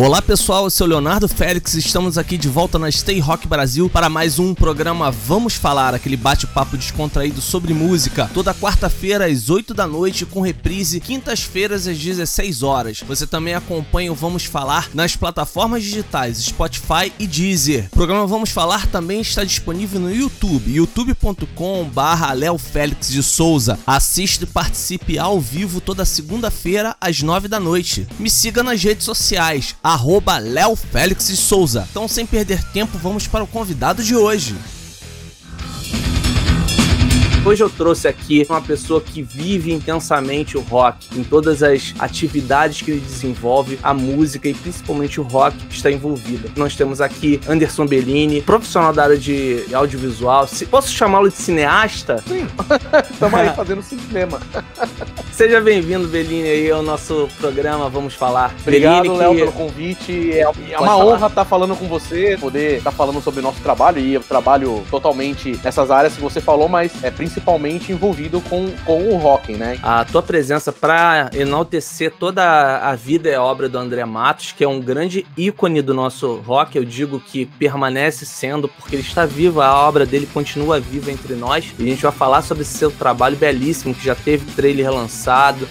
Olá pessoal, eu sou Leonardo Félix, estamos aqui de volta na Stay Rock Brasil para mais um programa Vamos Falar, aquele bate-papo descontraído sobre música, toda quarta-feira às 8 da noite com reprise quintas-feiras às 16 horas. Você também acompanha o Vamos Falar nas plataformas digitais Spotify e Deezer. O programa Vamos Falar também está disponível no YouTube, youtube.com/barra Léo Félix de Souza. Assiste e participe ao vivo toda segunda-feira às 9 da noite. Me siga nas redes sociais arroba Léo Félix Souza. Então, sem perder tempo, vamos para o convidado de hoje. Hoje eu trouxe aqui uma pessoa que vive intensamente o rock, em todas as atividades que ele desenvolve, a música e principalmente o rock está envolvida. Nós temos aqui Anderson Bellini, profissional da área de audiovisual. Posso chamá-lo de cineasta? Sim, estamos aí fazendo cinema. Seja bem-vindo, Bellini, aí ao nosso programa Vamos Falar. Obrigado, Léo, que... pelo convite. É, é uma honra estar falando com você, poder estar falando sobre o nosso trabalho e eu trabalho totalmente nessas áreas que você falou, mas é principalmente envolvido com, com o rock, né? A tua presença para enaltecer toda a vida e obra do André Matos, que é um grande ícone do nosso rock, eu digo que permanece sendo, porque ele está vivo, a obra dele continua viva entre nós, e a gente vai falar sobre seu trabalho belíssimo, que já teve trailer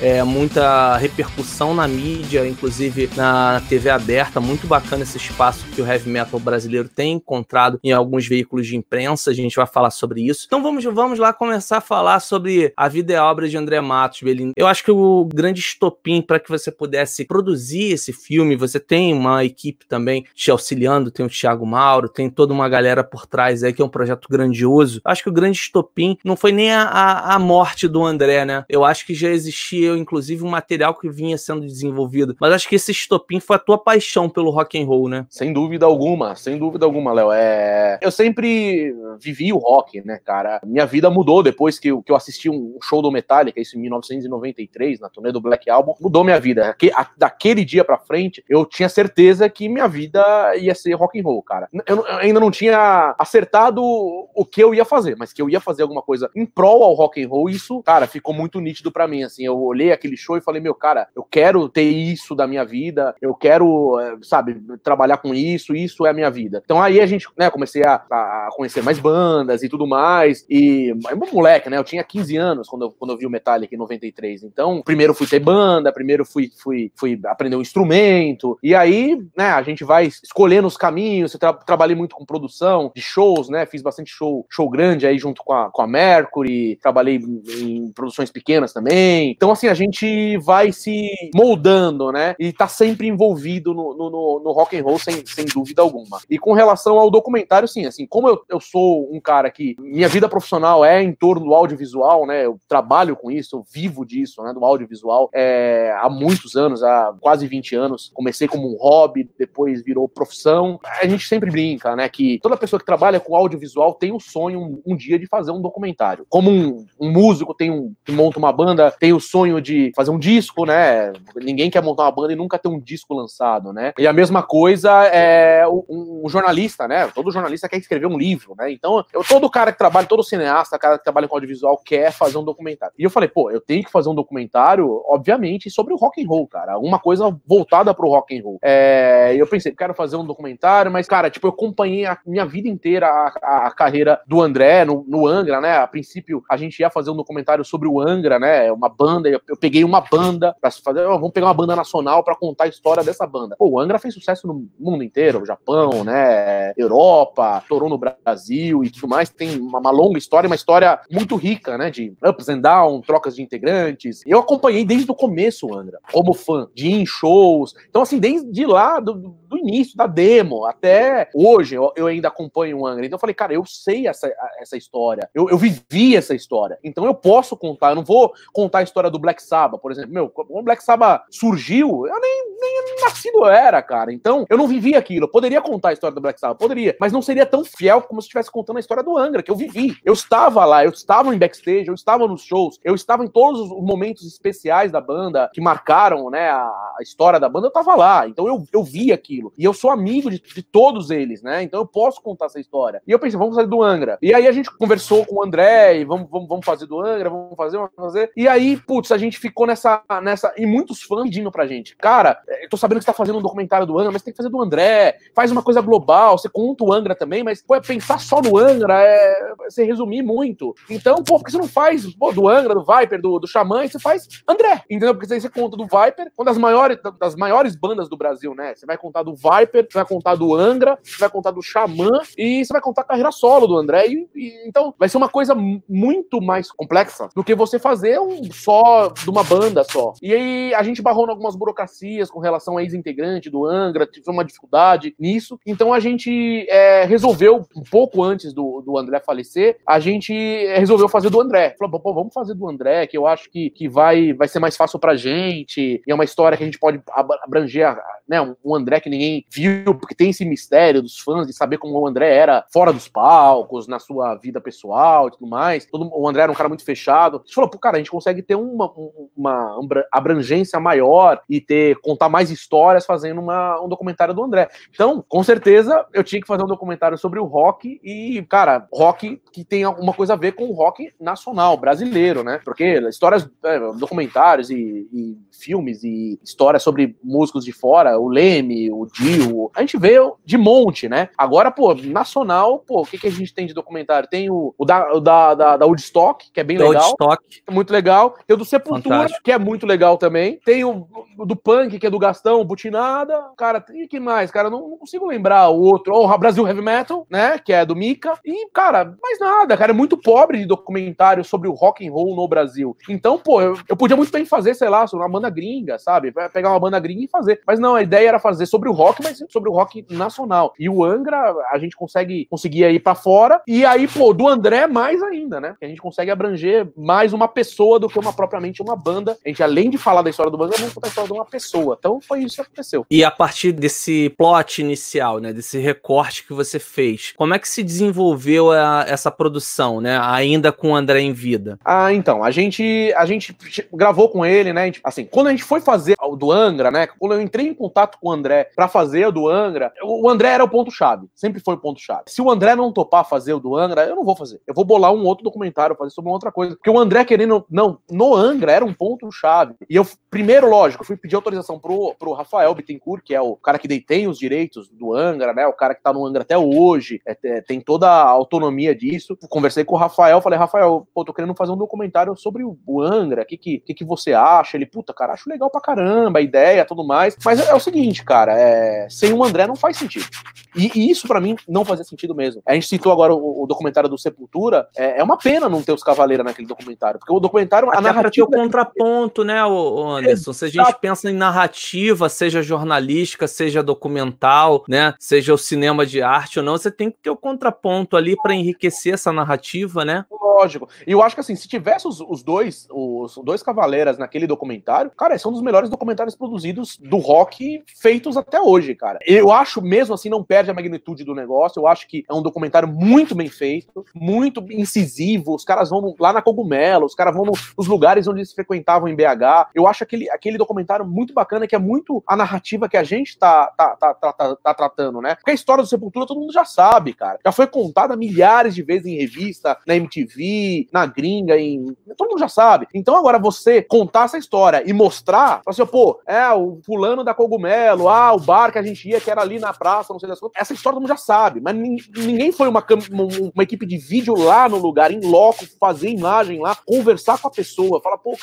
é, muita repercussão na mídia, inclusive na TV aberta, muito bacana esse espaço que o heavy metal brasileiro tem encontrado em alguns veículos de imprensa, a gente vai falar sobre isso. Então vamos, vamos lá começar a falar sobre a vida e a obra de André Matos. Eu acho que o grande estopim para que você pudesse produzir esse filme, você tem uma equipe também te auxiliando, tem o Thiago Mauro, tem toda uma galera por trás aí que é um projeto grandioso. Acho que o grande estopim não foi nem a, a, a morte do André, né? Eu acho que já existia, inclusive, um material que vinha sendo desenvolvido. Mas acho que esse estopim foi a tua paixão pelo rock and roll, né? Sem dúvida alguma, sem dúvida alguma, Léo. É... Eu sempre vivi o rock, né, cara? Minha vida mudou depois que eu, que eu assisti um show do Metallica, isso em 1993, na turnê do Black Album, mudou minha vida. daquele dia pra frente, eu tinha certeza que minha vida ia ser rock and roll, cara. Eu ainda não tinha acertado o que eu ia fazer, mas que eu ia fazer alguma coisa em prol ao rock and roll, isso, cara, ficou muito nítido para mim, assim, eu olhei aquele show e falei, meu, cara, eu quero ter isso da minha vida, eu quero, eh, sabe, trabalhar com isso, isso é a minha vida. Então aí a gente, né, comecei a, a conhecer mais bandas e tudo mais, e moleque, né? Eu tinha 15 anos quando eu, quando eu vi o Metallica em 93. Então, primeiro fui ter banda, primeiro fui, fui, fui aprender um instrumento. E aí, né, a gente vai escolhendo os caminhos. Eu tra trabalhei muito com produção de shows, né? Fiz bastante show, show grande aí junto com a, com a Mercury. Trabalhei em, em produções pequenas também. Então, assim, a gente vai se moldando, né? E tá sempre envolvido no, no, no, no rock and roll, sem, sem dúvida alguma. E com relação ao documentário, sim, assim, como eu, eu sou um cara que minha vida profissional é em torno do audiovisual, né? Eu trabalho com isso, eu vivo disso, né? Do audiovisual é, há muitos anos, há quase 20 anos. Comecei como um hobby, depois virou profissão. A gente sempre brinca, né? Que toda pessoa que trabalha com audiovisual tem o sonho um, um dia de fazer um documentário. Como um, um músico tem um que monta uma banda, tem o sonho de fazer um disco, né? Ninguém quer montar uma banda e nunca ter um disco lançado, né? E a mesma coisa é um jornalista, né? Todo jornalista quer escrever um livro, né? Então, eu, todo cara que trabalha, todo cineasta, cara que trabalha com audiovisual quer fazer um documentário. E eu falei, pô, eu tenho que fazer um documentário, obviamente, sobre o rock and roll, cara. Uma coisa voltada pro rock and roll. É, eu pensei, quero fazer um documentário, mas, cara, tipo, eu acompanhei a minha vida inteira a, a, a carreira do André no, no, Angra, né? A princípio, a gente ia fazer um documentário sobre o Angra, né? Uma banda, eu, peguei uma banda pra fazer, oh, vamos pegar uma banda nacional para contar a história dessa banda. Pô, o Angra fez sucesso no mundo inteiro, Japão, né? Europa, torou no Brasil e tudo mais. Tem uma, uma longa história, uma história muito rica, né? De ups and downs, trocas de integrantes. Eu acompanhei desde o começo, Andra, como fã, de shows. Então, assim, desde lá, do, do início, da demo, até hoje, eu, eu, ainda acompanho o Angra. Então, eu falei, cara, eu sei essa, essa história. Eu, eu vivi essa história. Então, eu posso contar. Eu não vou contar história do Black Sabbath, por exemplo. Meu, o Black Sabbath surgiu, eu nem, nem nascido era, cara. Então, eu não vivi aquilo. Eu poderia contar a história do Black Sabbath, poderia, mas não seria tão fiel como se estivesse contando a história do Angra, que eu vivi. Eu estava lá, eu estava em backstage, eu estava nos shows, eu estava em todos os momentos especiais da banda que marcaram, né, a, a história da banda, eu estava lá. Então eu, eu vi aquilo. E eu sou amigo de, de todos eles, né? Então eu posso contar essa história. E eu pensei, vamos fazer do Angra. E aí a gente conversou com o André e vamos, vamos, vamos fazer do Angra, vamos fazer, vamos fazer. E aí, putz, a gente ficou nessa, nessa. E muitos fãs pedindo pra gente, cara, eu tô sabendo que você tá fazendo um documentário do Angra, mas tem que fazer do André, faz uma coisa global, você conta o Angra também, mas pô, é pensar só no Angra, é você resumir muito. Então, pô, por que você não faz pô, do Angra, do Viper, do, do Xamã, e você faz André, entendeu? Porque você conta do Viper, uma das maiores, das maiores bandas do Brasil, né? Você vai contar do Viper, você vai contar do Angra, você vai contar do Xamã, e você vai contar a carreira solo do André. E, e, então, vai ser uma coisa muito mais complexa do que você fazer um só de uma banda só. E aí a gente barrou em algumas burocracias com relação a ex-integrante do Angra, tive uma dificuldade nisso. Então a gente é, resolveu, um pouco antes do, do André falecer, a gente resolveu fazer do André. Falou, pô, vamos fazer do André, que eu acho que, que vai, vai ser mais fácil pra gente. E é uma história que a gente pode abranger, né? Um, um André que ninguém viu, porque tem esse mistério dos fãs de saber como o André era fora dos palcos, na sua vida pessoal e tudo mais. Todo, o André era um cara muito fechado. A gente falou, pô, cara, a gente consegue ter uma, uma abrangência maior e ter contar mais histórias fazendo uma, um documentário do André. Então, com certeza, eu tinha que fazer um documentário sobre o rock e, cara, rock que tem alguma coisa a ver com o rock nacional, brasileiro, né? Porque histórias, é, documentários e, e, filmes e histórias sobre músicos de fora, o Leme, o Dio, a gente vê de monte, né? Agora, pô, nacional, pô, o que, que a gente tem de documentário? Tem o, o da, o da, da, da Woodstock, que é bem legal. Woodstock. Muito legal. Tem o do Sepultura, Fantástico. que é muito legal também. Tem o, o, do Punk, que é do Gastão, Butinada. Cara, e que mais? Cara, não, não consigo lembrar o outro. O oh, Brasil Heavy Metal, né? Que é do Mika. E, cara, mais nada, cara. É muito pobre de documentário sobre o rock and roll no Brasil. Então, pô, eu, eu podia muito bem fazer, sei lá, uma banda gringa, sabe? Pegar uma banda gringa e fazer. Mas não, a ideia era fazer sobre o rock, mas sobre o rock nacional. E o Angra, a gente consegue conseguir ir para fora. E aí, pô, do André mais ainda, né? Que a gente consegue abranger mais uma pessoa do que uma propriamente uma banda. A gente, além de falar da história do Angra, vamos contar a história de uma pessoa. Então foi isso que aconteceu. E a partir desse plot inicial, né? Desse recorte que você fez, como é que se desenvolveu a, essa produção, né? Ainda com o André em vida? Ah, então, a gente, a gente gravou com ele, né? Assim, quando a gente foi fazer o do Angra, né? Quando eu entrei em contato com o André para fazer o do Angra, o André era o ponto-chave. Sempre foi o ponto-chave. Se o André não topar fazer o do Angra, eu não vou fazer. Eu vou bolar um outro documentário, fazer sobre uma outra coisa. Porque o André querendo. Não, no Angra era um ponto-chave. E eu, primeiro, lógico, fui pedir autorização pro, pro Rafael Bittencourt, que é o cara que detém os direitos do Angra, né? O cara que tá no Angra até hoje, é, é, tem toda a autonomia disso. Conversei com o Rafael, falei, Rafael, pô, tô querendo fazer um documentário sobre o, o Angra, o que, que, que, que você acha? Ele, puta, cara, acho legal pra caramba, a ideia, tudo mais. Mas é, é o seguinte, cara, é, sem o André não faz sentido. E, e isso para mim não fazia sentido mesmo. A gente citou agora o, o documentário do Sepultura, é, é, uma pena não ter os Cavaleiros naquele documentário, porque o documentário, Até a narrativa... o contraponto, né, Anderson? Se a gente pensa em narrativa, seja jornalística, seja documental, né, seja o cinema de arte ou não, você tem que ter o contraponto ali para enriquecer essa narrativa, né? Lógico. E eu acho que assim, se tivesse os, os dois, os dois Cavaleiras naquele documentário, cara, são um dos melhores documentários produzidos do rock feitos até hoje, cara. Eu acho mesmo assim, não perde a magnitude do negócio. Eu acho que é um documentário muito bem feito, muito incisivo. Os caras vão lá na Cogumelo, os caras vão nos lugares onde eles frequentavam em BH. Eu acho aquele, aquele documentário muito bacana, que é muito a narrativa que a gente tá, tá, tá, tá, tá, tá tratando, né? Porque a história do Sepultura todo mundo já sabe, cara. Já foi contada milhares de vezes em revista, na MTV, na gringa, em. Todo mundo já sabe. Então agora você contar essa história e mostrar, assim, pô, é o fulano da Cogumelo, ah, o bar que a gente ia, que era ali na praça, não sei das coisas. Essa história todo mundo já sabe, mas ninguém foi uma, uma, uma equipe de vídeo lá no lugar, em loco, fazer imagem lá, conversar com a pessoa, falar, pô,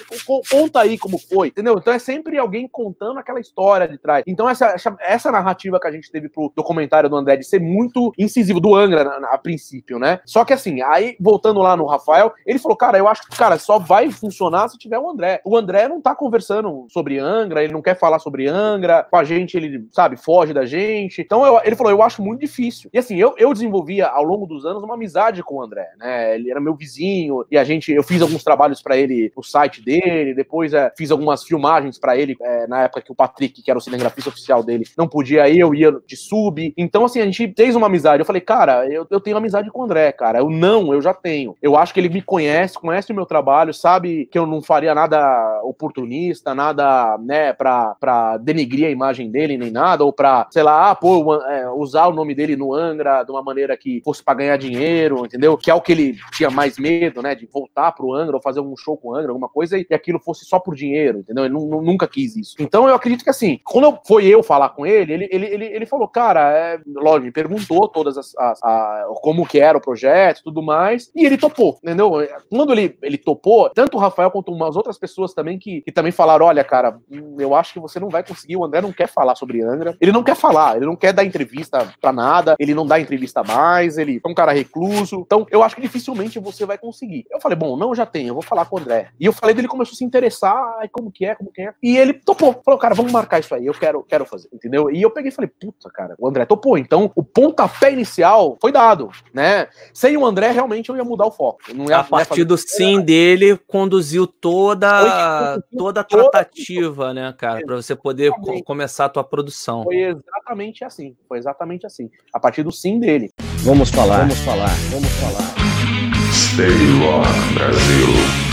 conta aí como foi, entendeu? Então é sempre alguém contando aquela história de trás. Então essa, essa, essa narrativa que a gente teve pro documentário do André de ser muito incisivo, do Angra a, a princípio, né? Só que assim, aí voltando lá no Rafael, ele falou, cara, eu acho que, cara, só vai funcionar se tiver o André. O André não tá conversando sobre Angra, ele não quer falar sobre Angra, com a gente ele, sabe, foge da gente. Então eu, ele falou, eu acho muito difícil. E assim, eu, eu desenvolvia ao longo dos anos uma amizade com o André, né? Ele era meu vizinho e a gente, eu fiz alguns trabalhos para ele no site dele, depois é, fiz algumas filmagens para ele é, na época que o Patrick, que era o cinegrafista oficial dele, não podia ir, eu ia de sub. Então, assim, a gente fez uma amizade. Eu falei, cara, eu, eu tenho amizade com o André, cara. Eu não, eu já tenho. Eu acho que ele me conhece, conhece o meu trabalho, sabe que eu não faria nada oportunista, nada, né, pra, pra denigrir a imagem dele, nem nada, ou pra, sei lá, ah, pô, é, usar o nome dele no Angra de uma maneira que fosse pra ganhar dinheiro, entendeu? Que é o que ele tinha mais medo, né, de voltar pro Angra ou fazer um show com o Angra, alguma coisa, e aquilo fosse só por dinheiro, entendeu? Ele nunca quis isso. Então eu acredito que assim, quando eu, foi eu falar com ele, ele, ele, ele, ele falou, cara, é, lógico, me perguntou todas as, as a, como que era o projeto tudo mais, e ele topou, entendeu? Quando ele, ele topou, tanto o Rafael quanto umas outras pessoas também que, que também falaram, olha, cara, eu acho que você não vai conseguir, o André não quer falar sobre Angra, ele não quer falar, ele não quer dar entrevista pra nada, ele não dá entrevista mais, ele é um cara recluso, então eu acho que dificilmente você vai conseguir. Eu falei, bom, não, já tenho, eu vou falar com o André. E eu falei dele começou a se interessar, ai, como que é, como que é, e ele topou, falou, cara, vamos marcar isso aí, eu quero, quero fazer, entendeu? E eu peguei e falei, puta, cara, o André topou, então o pontapé inicial foi dado, né? Sem o André, realmente eu ia mudar o foco. Não ia, a partir do sim dele, conduziu toda, toda a tratativa, né, cara, para você poder co começar a tua produção. Foi exatamente assim, foi exatamente assim, a partir do sim dele. Vamos falar, vamos falar, vamos falar. Stay on, Brasil.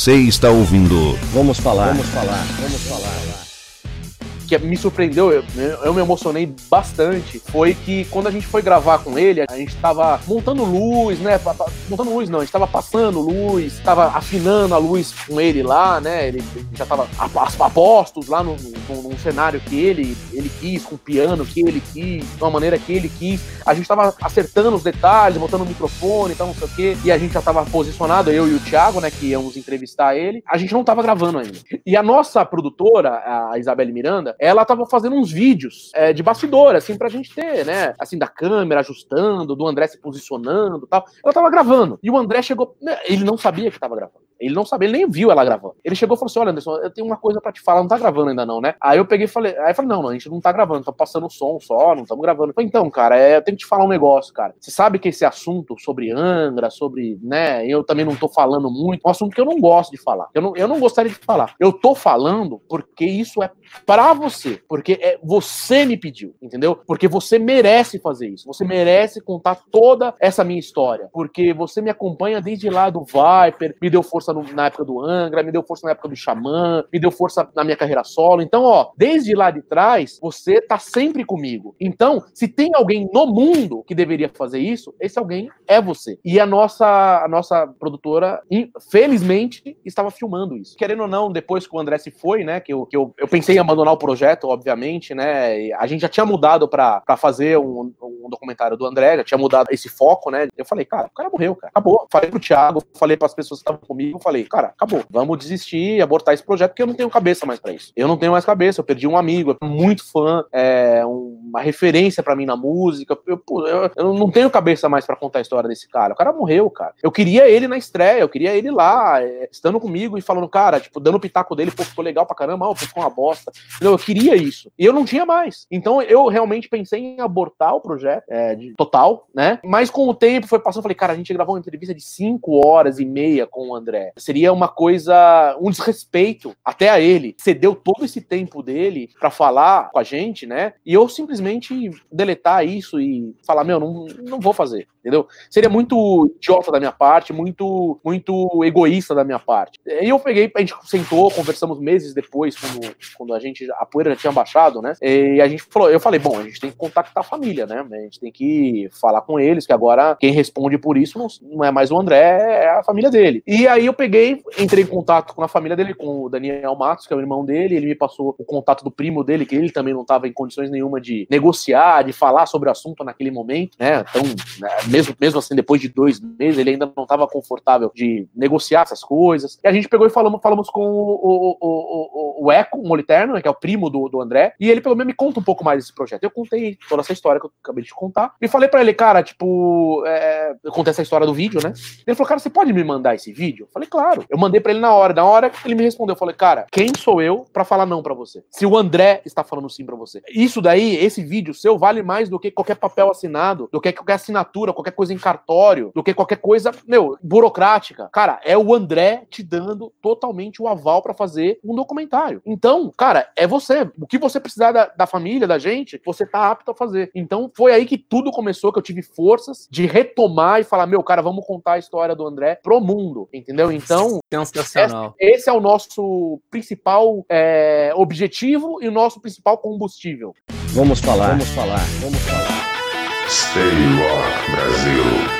Você está ouvindo. Vamos falar. Vamos falar. Vamos falar que me surpreendeu, eu, eu, me emocionei bastante, foi que quando a gente foi gravar com ele, a gente tava montando luz, né? Montando luz não, a gente tava passando luz, tava afinando a luz com ele lá, né? Ele, já tava apostos lá no, no, num cenário que ele, ele quis, com o piano que ele quis, de uma maneira que ele quis. A gente tava acertando os detalhes, botando o microfone e tal, não sei o quê. E a gente já tava posicionado, eu e o Thiago, né? Que íamos entrevistar ele. A gente não tava gravando ainda. E a nossa produtora, a Isabelle Miranda, ela tava fazendo uns vídeos é, de bastidor, assim, pra gente ter, né? Assim, da câmera ajustando, do André se posicionando tal. Ela tava gravando. E o André chegou. Né, ele não sabia que tava gravando. Ele não sabia, ele nem viu ela gravando. Ele chegou e falou assim: Olha, Anderson, eu tenho uma coisa para te falar, não tá gravando ainda, não, né? Aí eu peguei e falei, aí eu falei, não, não, a gente não tá gravando, tá passando o som só, não estamos gravando. Então, cara, é, eu tenho que te falar um negócio, cara. Você sabe que esse assunto sobre Angra, sobre, né, eu também não tô falando muito, é um assunto que eu não gosto de falar. Eu não, eu não gostaria de falar. Eu tô falando porque isso é para você, porque é você me pediu, entendeu? Porque você merece fazer isso. Você merece contar toda essa minha história, porque você me acompanha desde lá do Viper, me deu força força no, na época do Angra, me deu força na época do Xamã, me deu força na minha carreira solo. Então, ó, desde lá de trás, você tá sempre comigo. Então, se tem alguém no mundo que deveria fazer isso, esse alguém é você. E a nossa, a nossa produtora, felizmente, estava filmando isso. Querendo ou não, depois que o André se foi, né, que eu, que eu, eu pensei em abandonar o projeto, obviamente, né, a gente já tinha mudado para fazer um, um documentário do André, já tinha mudado esse foco, né, eu falei, cara, o cara morreu, cara, acabou. Falei pro Thiago, falei para as pessoas que estavam comigo, falei, cara, acabou. Vamos desistir, abortar esse projeto, porque eu não tenho cabeça mais para isso. Eu não tenho mais cabeça, eu perdi um amigo, muito fã, é uma referência para mim na música. Eu, eu, eu, não tenho cabeça mais para contar a história desse cara. O cara morreu, cara. Eu queria ele na estreia, eu queria ele lá, é, estando comigo e falando, cara, tipo, dando o pitaco dele, pô, ficou legal pra caramba, ó, ficou uma bosta. Não, eu queria isso. E eu não tinha mais. Então eu realmente pensei em abortar o projeto, é, de, total, né? Mas com o tempo foi passando, eu falei, cara, a gente gravou uma entrevista de 5 horas e meia com o André. Seria uma coisa, um desrespeito até a ele. Cedeu todo esse tempo dele para falar com a gente, né? E eu simplesmente deletar isso e falar, meu, não, não vou fazer, entendeu? Seria muito idiota da minha parte, muito, muito egoísta da minha parte. E eu peguei, a gente sentou, conversamos meses depois, quando, quando a gente, a poeira já tinha baixado, né? E a gente falou, eu falei, bom, a gente tem que contactar a família, né? A gente tem que falar com eles, que agora quem responde por isso não, não é mais o André, é a família dele. E aí eu peguei, entrei em contato com a família dele, com o Daniel Matos, que é o irmão dele, ele me passou o contato do primo dele, que ele também não estava em condições nenhuma de negociar, de falar sobre o assunto naquele momento, né? Então, né, mesmo, mesmo assim, depois de dois meses, ele ainda não estava confortável de negociar essas coisas. E a gente pegou e falamos, falamos com o, o, o, o Eco, o Moliterno, né, que é o primo do, do André, e ele pelo menos me conta um pouco mais desse projeto. Eu contei toda essa história que eu acabei de contar, e falei para ele, cara, tipo, é... eu contei essa história do vídeo, né? Ele falou, cara, você pode me mandar esse vídeo? Eu falei, claro. Eu mandei para ele na hora. Na hora ele me respondeu, eu falei, cara, quem sou eu para falar não para você? Se o André está falando sim para você. Isso daí, esse vídeo seu vale mais do que qualquer papel assinado, do que qualquer assinatura, qualquer coisa em cartório, do que qualquer coisa, meu, burocrática. Cara, é o André te dando totalmente o aval para fazer um documentário. Então, cara, é você. O que você precisar da, da família, da gente, você tá apto a fazer. Então, foi aí que tudo começou, que eu tive forças de retomar e falar, meu, cara, vamos contar a história do André pro mundo, entendeu? Então, Sensacional. Esse é o nosso principal é, objetivo e o nosso principal combustível. Vamos falar, vamos falar, vamos falar. Stay Rock Brasil.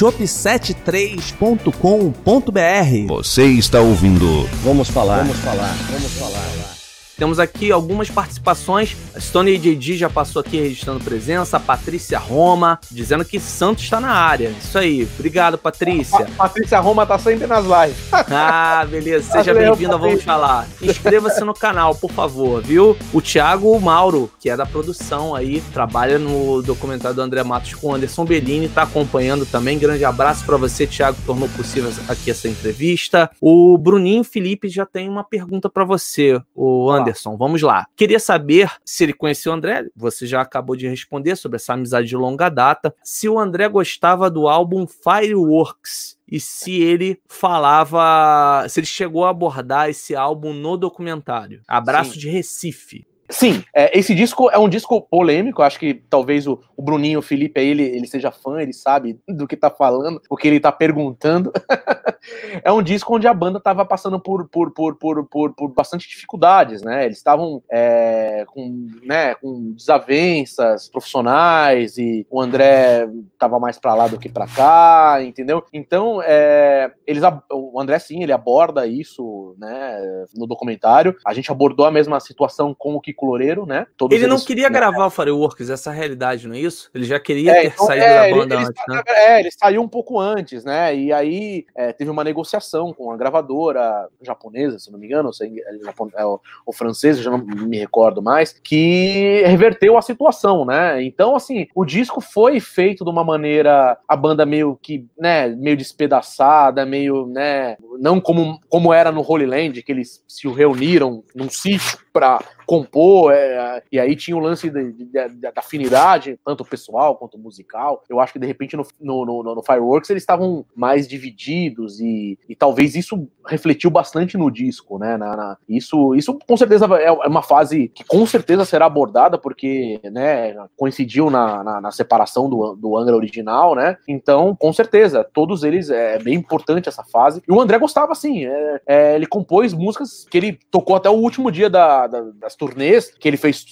shop73.com.br. Você está ouvindo Vamos falar, vamos falar, vamos falar. Temos aqui algumas participações. A Stone AJG já passou aqui registrando presença. A Patrícia Roma, dizendo que Santos está na área. Isso aí. Obrigado, Patrícia. A Patrícia Roma tá sempre nas lives. Ah, beleza. Seja Valeu, bem-vindo, vamos falar. Inscreva-se no canal, por favor, viu? O Thiago Mauro, que é da produção aí, trabalha no documentário do André Matos com o Anderson Bellini, tá acompanhando também. Grande abraço para você, Thiago, que tornou possível aqui essa entrevista. O Bruninho Felipe já tem uma pergunta para você, o Anderson. Vamos lá. Queria saber se ele conheceu o André. Você já acabou de responder sobre essa amizade de longa data. Se o André gostava do álbum Fireworks e se ele falava, se ele chegou a abordar esse álbum no documentário. Abraço Sim. de Recife. Sim, é, esse disco é um disco polêmico. Acho que talvez o, o Bruninho, o Felipe, ele, ele seja fã, ele sabe do que tá falando, o que ele tá perguntando. é um disco onde a banda tava passando por, por, por, por, por, por bastante dificuldades, né? Eles estavam é, com, né, com desavenças profissionais e o André tava mais pra lá do que pra cá, entendeu? Então, é, eles, o André, sim, ele aborda isso né, no documentário. A gente abordou a mesma situação com o Kiko Loureiro, né? Todos Ele não eles- queria gravar o Fireworks, essa é realidade, não é isso? Ele já queria É, ter então, saído é, da banda ele, antes, né? É, ele saiu um pouco antes, né? E aí é, teve uma negociação com a gravadora japonesa, se não me engano, ou é é o, o francês, já não me recordo mais, que reverteu a situação, né? Então, assim, o disco foi feito de uma maneira, a banda meio que, né, meio despedaçada, meio, né, não como, como era no Holy Land, que eles se reuniram num sítio pra compor, é, e aí tinha o lance da afinidade, tanto pessoal quanto musical. Eu acho que de repente no, no, no- no Fireworks eles estavam mais divididos e, e talvez isso refletiu bastante no disco, né? na- na- isso, isso com certeza é é uma fase que com certeza será abordada, porque né, coincidiu na, na, na separação do, do Angra original, né? Então, com certeza, todos eles é bem importante essa fase. E o André gostava, assim, é, é, ele compôs músicas que ele tocou até o último dia da- da- das turnês, que ele fez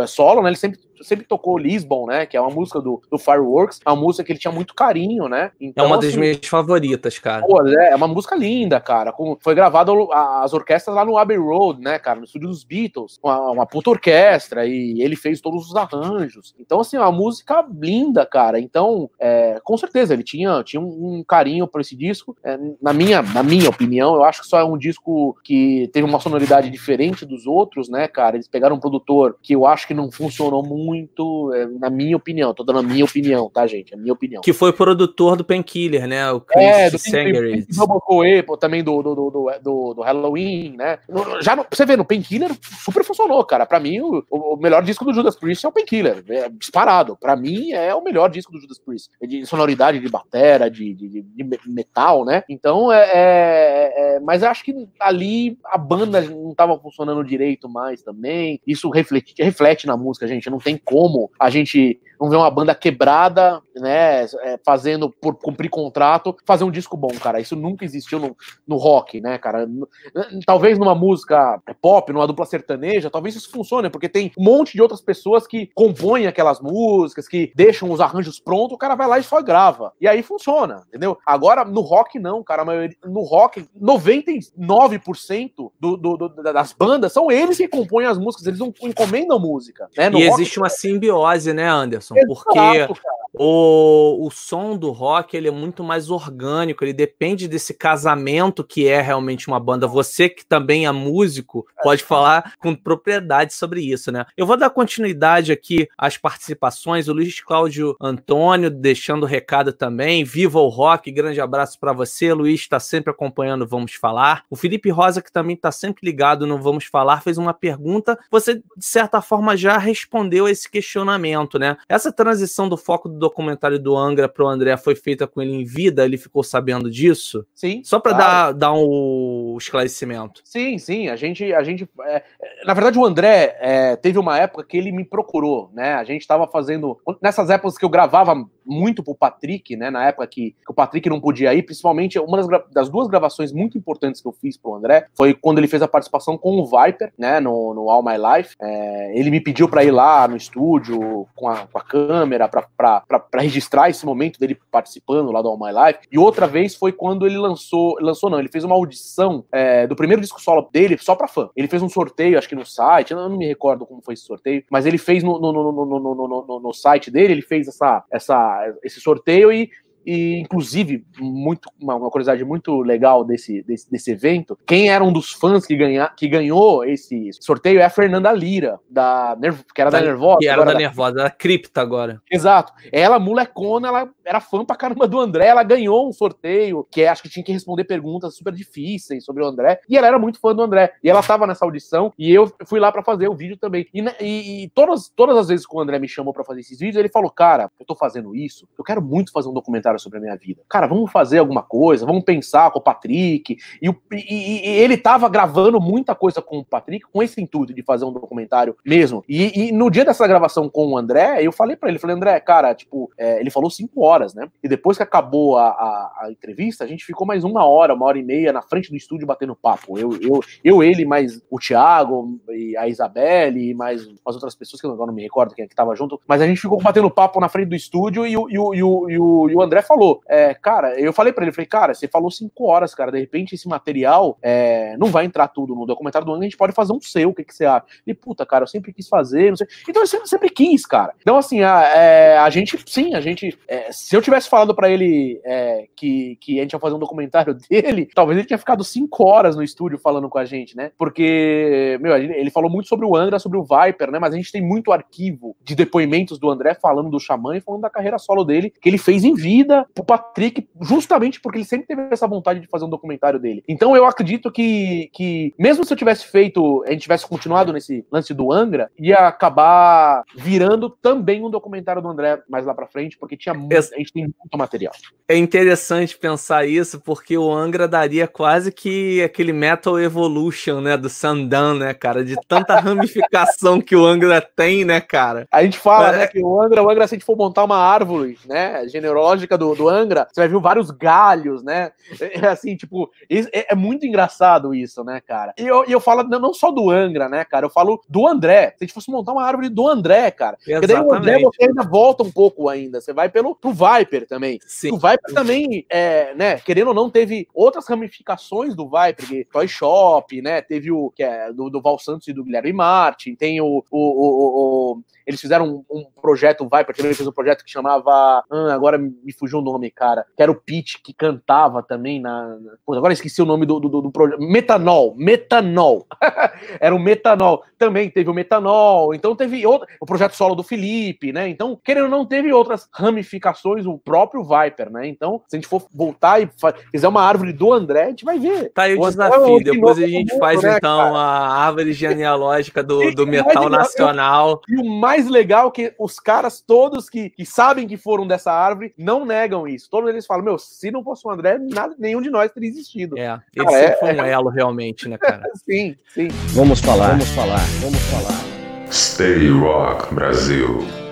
é, solo, né? Ele sempre, sempre tocou Lisbon, né? Que é uma música do, do Fireworks, é uma música que ele tinha muito carinho, né? É Então, uma das assim, minhas favoritas, cara. Pô, é, é uma música linda, cara. Com- foi gravado a- as orquestras lá no Abbey Road, né, cara? No estúdio dos Beatles. Uma, uma puta orquestra. E ele fez todos os arranjos. Então, assim, é uma música linda, cara. Então, é, com certeza, ele tinha, tinha um, um carinho por esse disco. É, na, minha, na minha opinião, eu acho que só é um disco que teve uma sonoridade diferente dos outros, né, cara? Eles pegaram um produtor que eu acho que não funcionou muito, é, na minha opinião. Tô dando a minha opinião, tá, gente? A minha opinião. Que foi produtor do Painkiller, né? O Chris É, do pô, também do, do, do, do, Halloween, né? Já você ver, no Painkiller super funcionou, cara. Pra mim, o, melhor disco do Judas Priest é o Painkiller. É disparado. Pra mim, é o melhor disco do Judas Priest. É De sonoridade de batera, de, de, de- de me- metal, né? Então, é, é- Mas eu acho que ali a banda não tava funcionando direito mais também. Isso reflete, reflete na música, gente. Não tem como a gente não ver uma banda quebrada, né? é, fazendo por cumprir contrato, fazer um disco bom, cara. Isso nunca existiu no, no rock, né, cara? Talvez numa música pop, numa dupla sertaneja, talvez isso funcione, porque tem um monte de outras pessoas que compõem aquelas músicas, que deixam os arranjos prontos, o cara vai lá e só grava. E aí funciona, entendeu? Agora, no rock, não, cara. Maioria, no rock, 99% do, do, do- das bandas são eles que compõem as músicas, eles não encomendam música. Né? No E rock, existe uma simbiose, né, Anderson? Porque Exato, cara. O, o som do rock ele é muito mais orgânico, ele depende desse casamento que é realmente uma banda. Você que também é músico pode falar com propriedade sobre isso, né? Eu vou dar continuidade aqui às participações. O Luiz Cláudio Antônio deixando o recado também. Viva o rock, grande abraço para você. Luiz está sempre acompanhando Vamos Falar. O Felipe Rosa, que também está sempre ligado no Vamos Falar, fez uma pergunta. Você, de certa forma, já respondeu esse questionamento, né? Essa transição do foco do documentário do Angra pro André foi feita com ele em vida, ele ficou sabendo disso? Sim. Só para claro. dar, dar um esclarecimento. Sim, sim. A gente. A gente é, na verdade, o André é, teve uma época que ele me procurou, né? A gente estava fazendo. Nessas épocas que eu gravava muito pro Patrick, né? Na época que, que o Patrick não podia ir, principalmente uma das, das, duas gravações muito importantes que eu fiz pro André foi quando ele fez a participação com o Viper, né? No, no All My Life. É, ele me pediu para ir lá no estúdio com a, com a câmera para registrar esse momento dele participando lá do All My Life. E outra vez foi quando ele lançou. Lançou, não, ele fez uma audição é, do primeiro disco solo dele só pra fã. Ele fez um sorteio, acho que no site, eu não me recordo como foi esse sorteio, mas ele fez no, no, no, no, no, no, no site dele, ele fez essa, essa, esse sorteio e e inclusive muito uma, uma, curiosidade muito legal desse, desse, desse evento, quem era um dos fãs que, ganha, que ganhou esse sorteio é a Fernanda Lira, da que era da, da Nervosa. Que era da, da Nervosa, da Cripta agora. Exato. Ela, molecona, ela era fã pra caramba do André, ela ganhou um sorteio, que acho que tinha que responder perguntas super difíceis sobre o André, e ela era muito fã do André. E ela tava nessa audição, e eu fui lá para fazer o vídeo também. E, e, e, todas, todas as vezes que o André me chamou para fazer esses vídeos, ele falou, cara, eu tô fazendo isso, eu quero muito fazer um documentário sobre a minha vida. Cara, vamos fazer alguma coisa, vamos pensar com o Patrick. E, e, e ele tava gravando muita coisa com o Patrick, com esse intuito de fazer um documentário mesmo. E, e no dia dessa gravação com o André, eu falei para ele, falei, André, cara, tipo, é, ele falou cinco horas, né? E depois que acabou a, a, a, entrevista, a gente ficou mais uma hora, uma hora e meia na frente do estúdio batendo papo. Eu, eu, eu ele, mais o Thiago, e a Isabelle, e mais as outras pessoas que eu não me recordo quem é que tava junto, mas a gente ficou batendo papo na frente do estúdio e o, e o, e o, e o, e o André falou: é, cara, eu falei para ele, falei, cara, você falou cinco horas, cara, de repente esse material é, não vai entrar tudo no documentário do ano, a gente pode fazer um seu, o que, que você acha? E puta, cara, eu sempre quis fazer, não sei. Então eu sempre, sempre quis, cara. Então, assim, a, é, a gente, sim, a gente. É, se eu tivesse falado para ele é, que, que a gente ia fazer um documentário dele, talvez ele tinha ficado cinco horas no estúdio falando com a gente, né? Porque, meu, ele falou muito sobre o Angra, sobre o Viper, né? Mas a gente tem muito arquivo de depoimentos do André falando do Xamã e falando da carreira solo dele, que ele fez em vida, pro Patrick, justamente porque ele sempre teve essa vontade de fazer um documentário dele. Então eu acredito que, que mesmo se eu tivesse feito, a gente tivesse continuado nesse lance do Angra, ia acabar virando também um documentário do André mais lá pra frente, porque tinha muito, a gente tem muito material. É interessante pensar isso, porque o Angra daria quase que aquele Metal Evolution, né, do Sandan, né, cara, de tanta ramificação que o Angra tem, né, cara. A gente fala, é. né, que o Angra, o Angra, se a gente for montar uma árvore, né, genealógica do, do Angra, você vai ver vários galhos, né, é, assim, tipo, é, é, muito engraçado isso, né, cara. E eu, eu falo não só do Angra, né, cara, eu falo do André, se a gente fosse montar uma árvore do André, cara, Exatamente. porque daí o André você ainda volta um pouco ainda, você vai pelo pro Viper também. Sim. O Viper também, é, né, querendo ou não, teve outras ramificações do Viper, Toy Shop, né, teve o, que é do, do Val Santos e do Guilherme Martin, tem o, o, o, o eles fizeram um, um, projeto, Viper também fez um projeto que chamava. Ah, agora me fugiu o nome, cara. Que era o Pete que cantava também na. Pô, agora esqueci o nome do, do, do projeto. Metanol. Metanol. era o Metanol. Também teve o Metanol. Então teve outro, o projeto solo do Felipe, né? Então, querendo ou não, teve outras ramificações, o próprio Viper, né? Então, se a gente for voltar e fizer uma árvore do André, a gente vai ver. Tá aí o, o desafio. Depois a gente faz, né, então, cara? a árvore genealógica do, do metal nacional. E o mais mais legal que os caras todos que, que sabem que foram dessa árvore não negam isso. Todos eles falam, meu, se não fosse o André, nada, nenhum de nós teria existido. É, ele ah, é, foi um elo realmente, né, cara? sim, sim. Vamos falar, vamos falar, vamos falar. Stay Rock Brasil.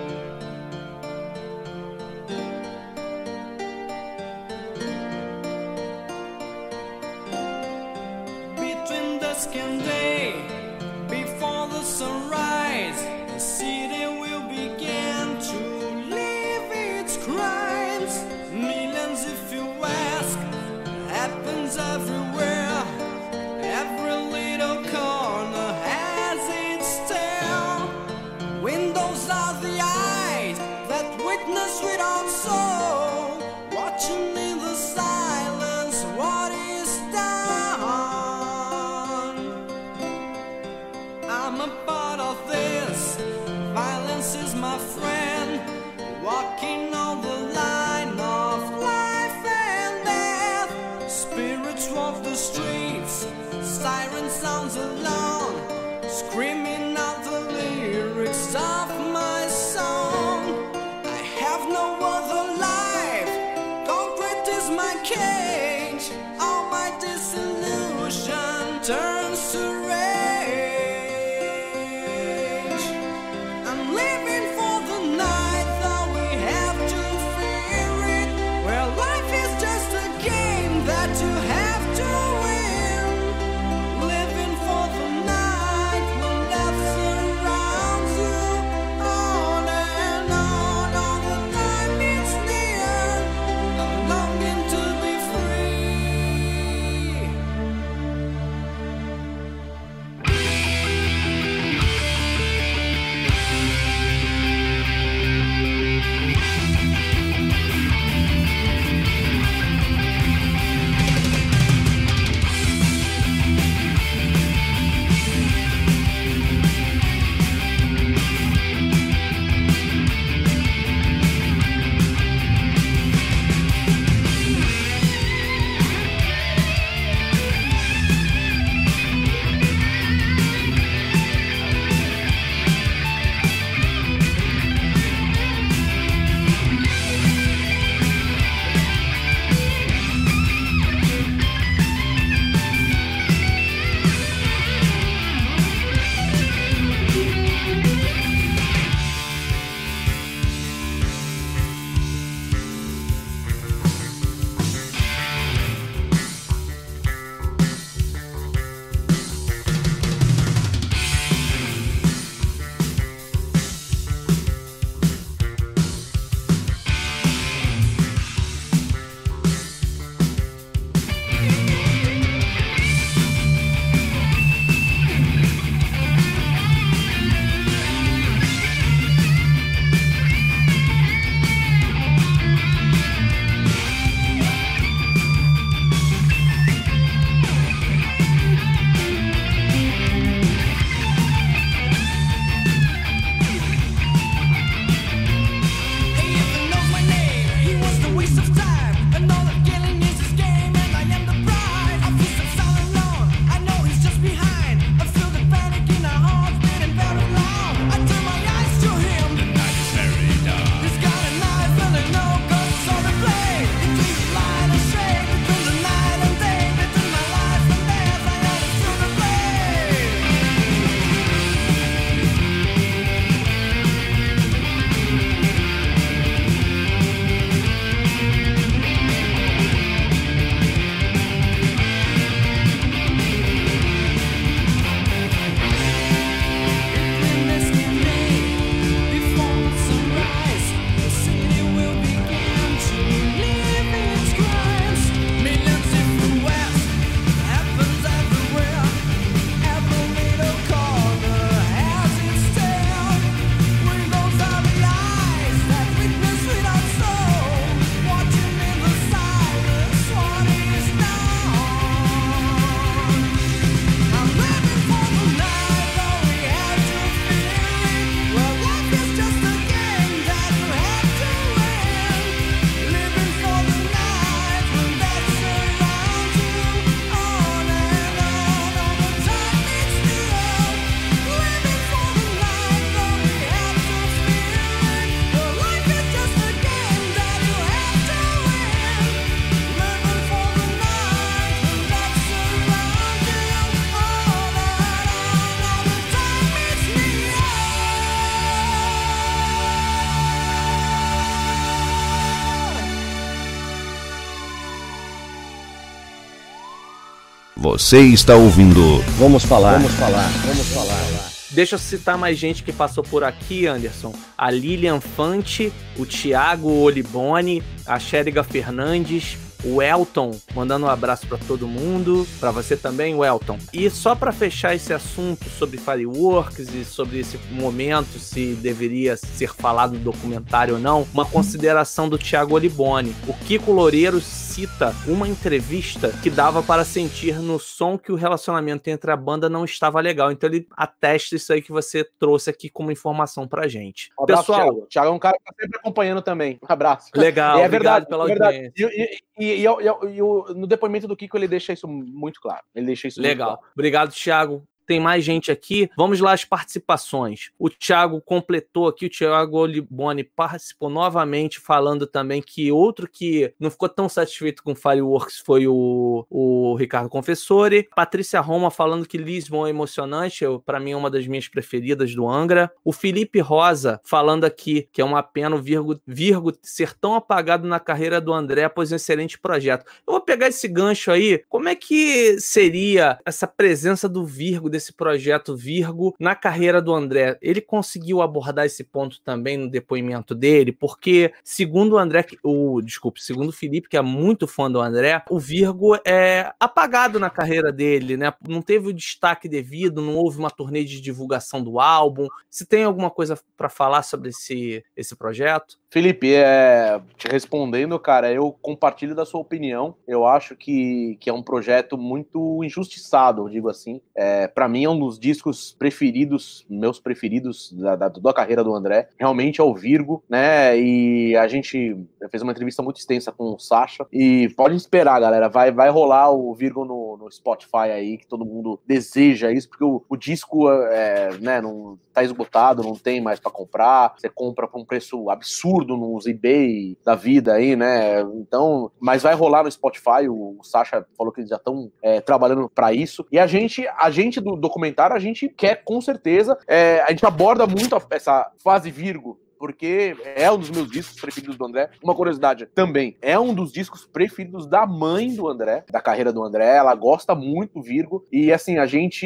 Você está ouvindo. Vamos falar. Vamos falar. Vamos falar. Deixa eu citar mais gente que passou por aqui, Anderson. A Lilian Fante, o Thiago Olibone, a Xériga Fernandes, o Elton, mandando um abraço para todo mundo, para você também, o Elton. E só para fechar esse assunto sobre Fireworks e sobre esse momento, se deveria ser falado no documentário ou não, uma consideração do Thiago Olibone. O Kiko Loureiro cita uma entrevista que dava para sentir no som que o relacionamento entre a banda não estava legal. Então ele atesta isso aí que você trouxe aqui como informação pra gente. Um abraço, Pessoal, Thiago. Thiago é um cara que tá sempre acompanhando também. Um abraço. Legal, é verdade pela é verdade. E, e, e, e, no depoimento do Kiko ele deixa isso muito claro. Ele deixa isso Legal. Obrigado, Thiago. Tem mais gente aqui. Vamos lá as participações. O Thiago completou aqui, o Thiago Oliboni participou novamente, falando também que outro que não ficou tão satisfeito com Fireworks foi o, o Ricardo Confessori. Patrícia Roma falando que Lisbon é emocionante, para mim é uma das minhas preferidas do Angra. O Felipe Rosa falando aqui que é uma pena o Virgo, Virgo ser tão apagado na carreira do André após um excelente projeto. Eu vou pegar esse gancho aí. Como é que seria essa presença do Virgo, desse projeto Virgo, na carreira do André? Ele conseguiu abordar esse ponto também no depoimento dele, porque, segundo o André, o desculpe, segundo o Felipe, que é muito fã do André, o Virgo é apagado na carreira dele, né? Não teve o destaque devido, não houve uma turnê de divulgação do álbum. Se tem alguma coisa para falar sobre esse, esse projeto? Felipe, é, te respondendo, cara, eu compartilho da sua opinião. Eu acho que, que é um projeto muito injustiçado, eu digo assim. É, para mim é um dos discos preferidos, meus preferidos da, da, da, carreira do André. Realmente é o Virgo, né? E a gente fez uma entrevista muito extensa com o Sasha. E pode esperar, galera, vai, vai rolar o Virgo no, no Spotify aí, que todo mundo deseja isso, porque o, o disco é, né, não tá esgotado, não tem mais para comprar. Você compra por um preço absurdo absurdo nos eBay da vida aí, né? Então, mas vai rolar no Spotify. O Sasha falou que eles já estão é, trabalhando para isso. E a gente, a gente do documentário, a gente quer com certeza. É, a gente aborda muito essa fase Virgo porque é um dos meus discos preferidos do André. Uma curiosidade também, é um dos discos preferidos da mãe do André, da carreira do André. Ela gosta muito Virgo. E assim, a gente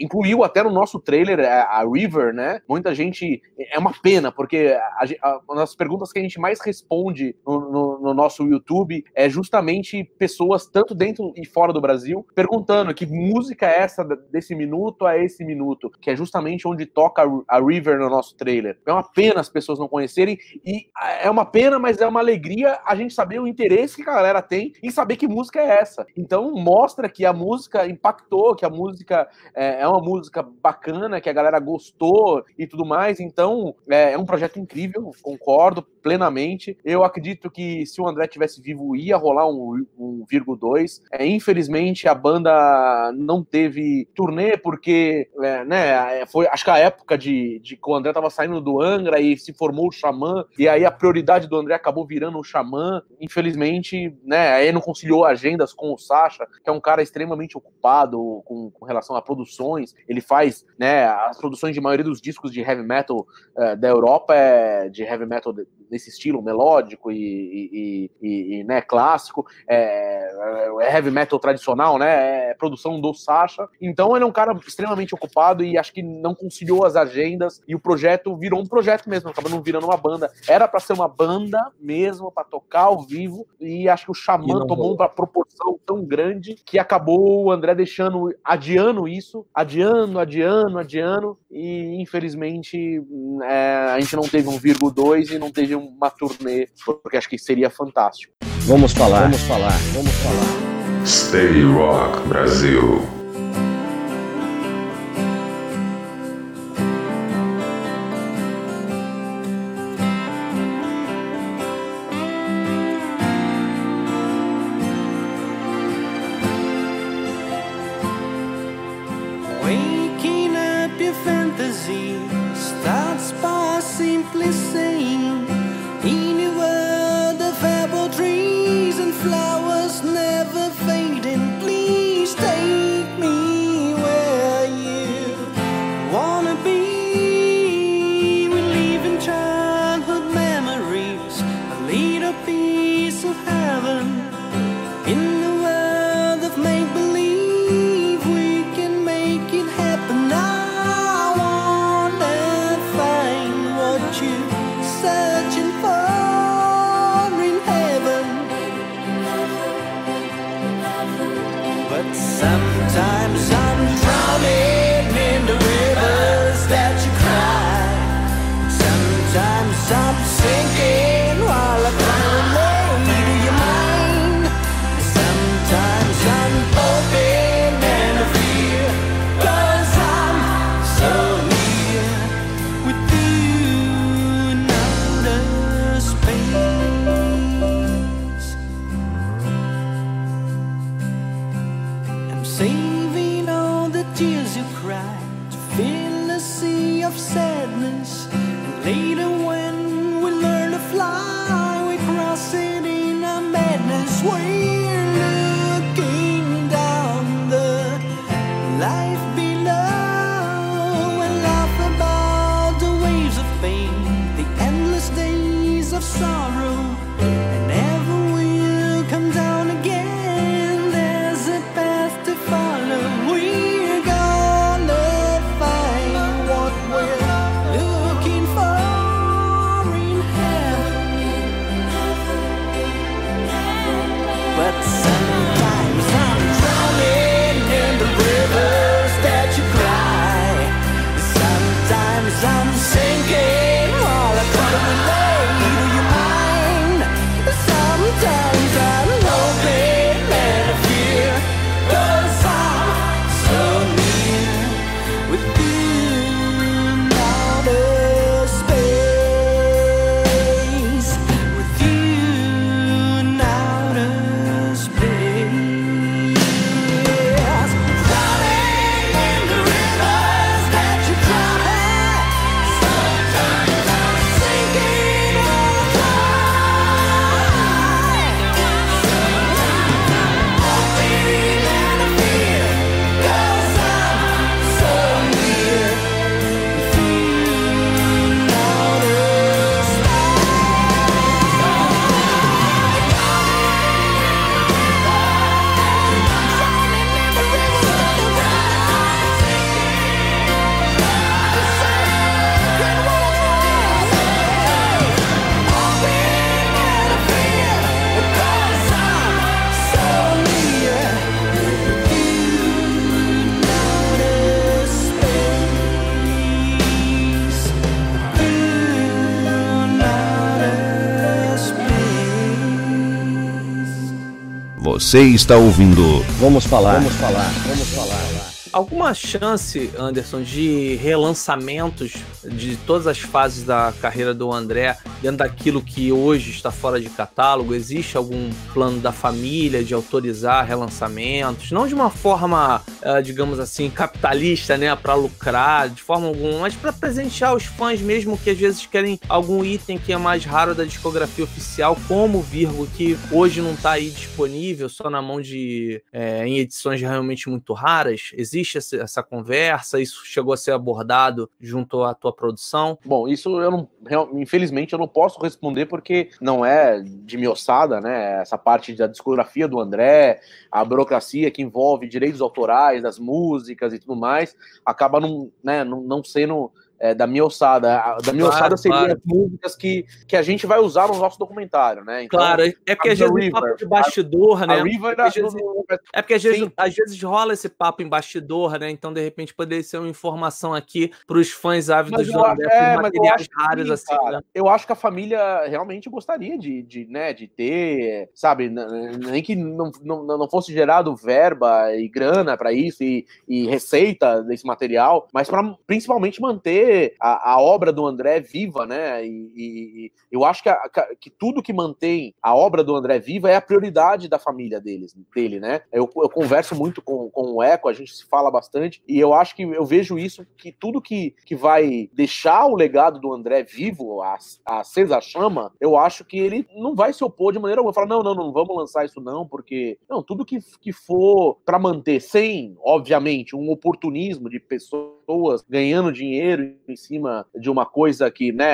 incluiu até no nosso trailer a, River, né? Muita gente. É uma pena, porque a, a, uma das perguntas que a gente mais responde no, no, no nosso YouTube é justamente pessoas, tanto dentro e fora do Brasil, perguntando que música é essa desse minuto a esse minuto, que é justamente onde toca a River no nosso trailer. É uma pena as pessoas não conhecerem. E é uma pena, mas é uma alegria a gente saber o interesse que a galera tem em saber que música é essa. Então mostra que a música impactou, que a música é, é uma música bacana, que a galera gostou e tudo mais. Então é, é um projeto incrível, concordo plenamente. Eu acredito que se o André tivesse vivo, ia rolar um, um Virgo 2. É, infelizmente a banda não teve turnê, porque é, né, foi acho que a época de, de que o André tava saindo do Angra e se formou o Xamã, e aí a prioridade do André acabou virando o Xamã. Infelizmente, né, aí não conciliou agendas com o Sasha, que é um cara extremamente ocupado com, com relação a produções. Ele faz, né, as produções de maioria dos discos de heavy metal uh, da Europa é de heavy metal nesse estilo melódico e, e, e, e né, clássico, é, é, heavy metal tradicional, né, é produção do Sasha. Então ele é um cara extremamente ocupado e acho que não conciliou as agendas e o projeto virou um projeto mesmo acabou não virando uma banda. Era para ser uma banda mesmo, para tocar ao vivo, e acho que o Xamã tomou uma proporção tão grande que acabou o André deixando, adiando isso, adiando, adiando, adiando, e infelizmente é, a gente não teve um Virgo 2 e não teve uma turnê, porque acho que seria fantástico. Vamos falar, vamos falar, vamos falar. Stay Rock Brasil. Você está ouvindo Vamos falar. Vamos falar. Vamos falar. Alguma chance, Anderson, de relançamentos de todas as fases da carreira do André dentro daquilo que hoje está fora de catálogo? Existe algum plano da família de autorizar relançamentos? Não de uma forma, eh, digamos assim, capitalista, né, para lucrar de forma alguma, mas para presentear os fãs mesmo que às vezes querem algum item que é mais raro da discografia oficial, como o Virgo, que hoje não está aí disponível, só na mão de eh, em edições realmente muito raras. Existe essa, conversa? Isso chegou a ser abordado junto à tua produção? Bom, isso eu não, infelizmente eu não posso responder porque não é de minha ossada, né? Essa parte da discografia do André, a burocracia que envolve direitos autorais das músicas e tudo mais, acaba não, né, não, não sendo é, da minha ossada. A- Da minha Claro, ossada seriam claro. as músicas que, que a gente vai usar no nosso documentário, né? Então, Claro, é porque a às vezes River, papo de bastidor, né? a River vezes- É porque às vezes, Sim. às vezes rola esse papo em bastidor, né? Então, de repente, poderia ser uma informação aqui para os fãs ávidos do André, é, materiais acho que raros sim, assim, cara. né? Eu acho que a família realmente gostaria de, de, né, de ter, sabe, nem que não, não, não fosse gerado verba e grana para isso e, e receita desse material, mas para principalmente manter a, a obra do André viva, né? E, e- eu acho que, a- que tudo que mantém a obra do André viva é a prioridade da família deles, dele, né? Eu, eu converso muito com, com o Eco, a gente se fala bastante, e eu acho que eu vejo isso, que tudo que, que vai deixar o legado do André vivo, a, a chama, eu acho que ele não vai se opor de maneira alguma. Fala, não, não, não vamos lançar isso não, porque... Não, tudo que, que for para manter, sem, obviamente, um oportunismo de pessoas ganhando dinheiro em cima de uma coisa que, né,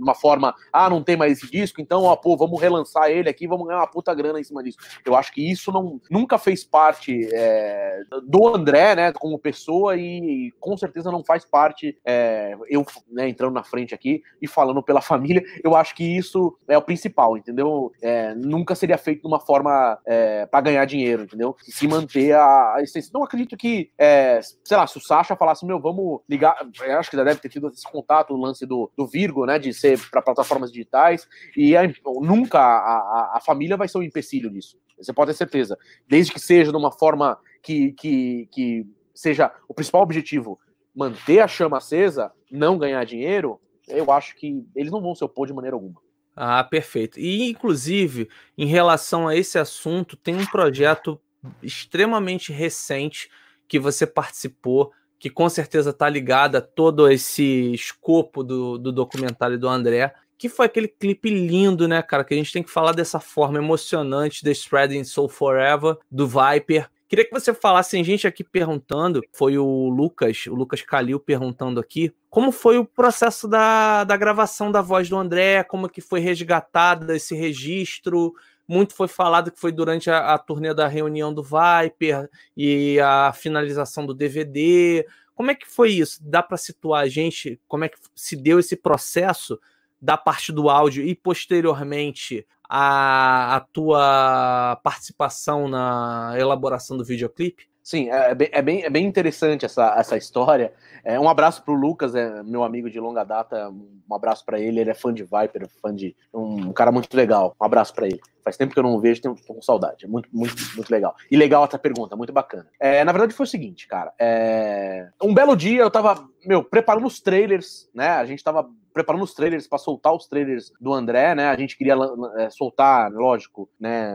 uma forma, ah, não tem mais esse disco, então, ó, pô, vamos relançar ele aqui, vamos ganhar uma puta grana em cima disso. Eu acho que isso não, nunca fez parte é, do André, né, como pessoa e, com certeza não faz parte, é, eu né, entrando na frente aqui e falando pela família, eu acho que isso é o principal, entendeu? É, nunca seria feito de uma forma é, para ganhar dinheiro, entendeu? E se manter a, a essência. Não acredito que, é, sei lá, se o Sasha falasse, meu, vamos ligar, acho que já deve ter tido esse contato, o lance do, do Virgo, né, de ser para plataformas digitais, e a- nunca a, a, a família vai ser um empecilho nisso. Você pode ter certeza. Desde que seja de uma forma que, que, que seja o principal objetivo manter a chama acesa, não ganhar dinheiro, eu acho que eles não vão se opor de maneira alguma. Ah, perfeito. E, inclusive, em relação a esse assunto, tem um projeto extremamente recente que você participou, que com certeza está ligada a todo esse escopo do, do documentário do André, que foi aquele clipe lindo, né, cara? Que a gente tem que falar dessa forma emocionante, The Spreading Soul Forever, do Viper. Queria que você falasse, tem gente aqui perguntando, foi o Lucas, o Lucas Calil perguntando aqui, como foi o processo da, da gravação da voz do André, como que foi resgatado esse registro, muito foi falado que foi durante a, a turnê da reunião do Viper e a finalização do DVD. Como é que foi isso? Dá para situar a gente como é que se deu esse processo da parte do áudio e posteriormente a, a tua participação na elaboração do videoclipe? Sim, é bem, é bem, é bem interessante essa, essa história. É, um abraço pro Lucas, é meu amigo de longa data. Um abraço para ele. Ele é fã de Viper, fã de um, cara muito legal. Um abraço para ele. Faz tempo que eu não vejo, tenho, com saudade. É muito, muito, muito legal. E legal essa pergunta, muito bacana. É, na verdade, foi o seguinte, cara. É, um belo dia eu tava, meu, preparando os trailers, né? A gente tava preparando os trailers para soltar os trailers do André, né? A gente queria é, soltar, lógico, né?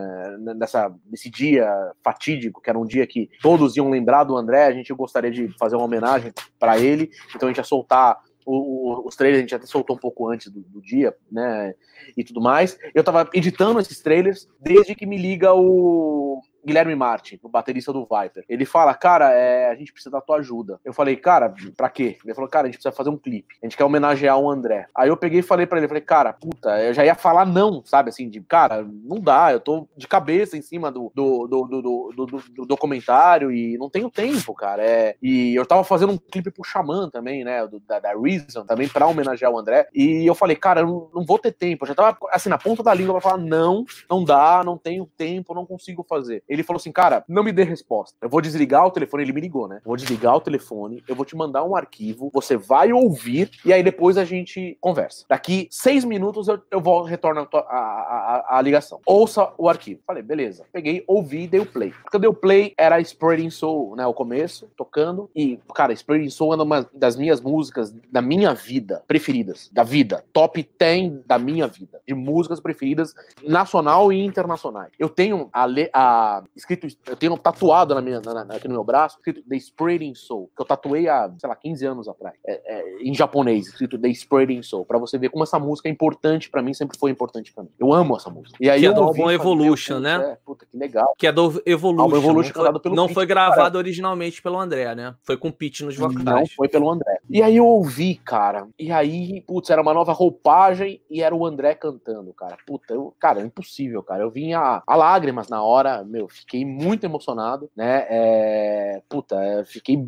Nessa, nesse dia fatídico, que era um dia que todos iam lembrar do André. A gente gostaria de fazer uma homenagem para ele, então a gente ia soltar o, o, os trailers a gente até soltou um pouco antes do, do, dia, né? E tudo mais. Eu tava editando esses trailers desde que me liga o, Guilherme Martin, o baterista do Viper. Ele fala, cara, é, a gente precisa da tua ajuda. Eu falei, cara, pra quê? Ele falou, cara, a gente precisa fazer um clipe. A gente quer homenagear o André. Aí eu peguei e falei pra ele, falei, cara, puta, eu já ia falar não, sabe? Assim, de, cara, não dá, eu tô de cabeça em cima do, do, do, do, do, do documentário e não tenho tempo, cara. É, e eu tava fazendo um clipe pro Xamã também, né? Da, da Reason, também pra homenagear o André. E eu falei, cara, eu não, não vou ter tempo. Eu já tava, assim, na ponta da língua pra falar, não, não dá, não tenho tempo, não consigo fazer. Ele falou assim, cara, não me dê resposta. Eu vou desligar o telefone, ele me ligou, né? Vou desligar o telefone, eu vou te mandar um arquivo, você vai ouvir e aí depois a gente conversa. Daqui seis minutos eu, eu vou retorno a, a, a, a, ligação. Ouça o arquivo. Falei, beleza. Peguei, ouvi e dei o play. Porque eu dei o play, era Spreading Soul, né? O começo, tocando. E, cara, Spreading Soul é uma das minhas músicas da minha vida preferidas. Da vida. Top 10 da minha vida. De músicas preferidas nacional e internacionais. Eu tenho a, a escrito eu tenho tatuado na minha, na, aqui no meu braço, escrito The Spreading Soul, que eu tatuei há, sei lá, 15 anos atrás, é, é, em japonês, escrito The Spreading Soul, pra você ver como essa música é importante pra mim, sempre foi importante pra mim. Eu amo essa música. E aí que é do álbum Evolution, né? É, puta, que legal. Que é do Evolution. Álbum Evolution não foi, pelo não foi gravado originalmente pelo André, né? Foi com o Pete nos vocais. Não, foi pelo André. E aí eu ouvi, cara, e aí, putz, era uma nova roupagem e era o André cantando, cara. Puta, eu, cara, é impossível, cara. Eu vinha a lágrimas na hora, meu, fiquei muito emocionado, né? É, puta, eu fiquei.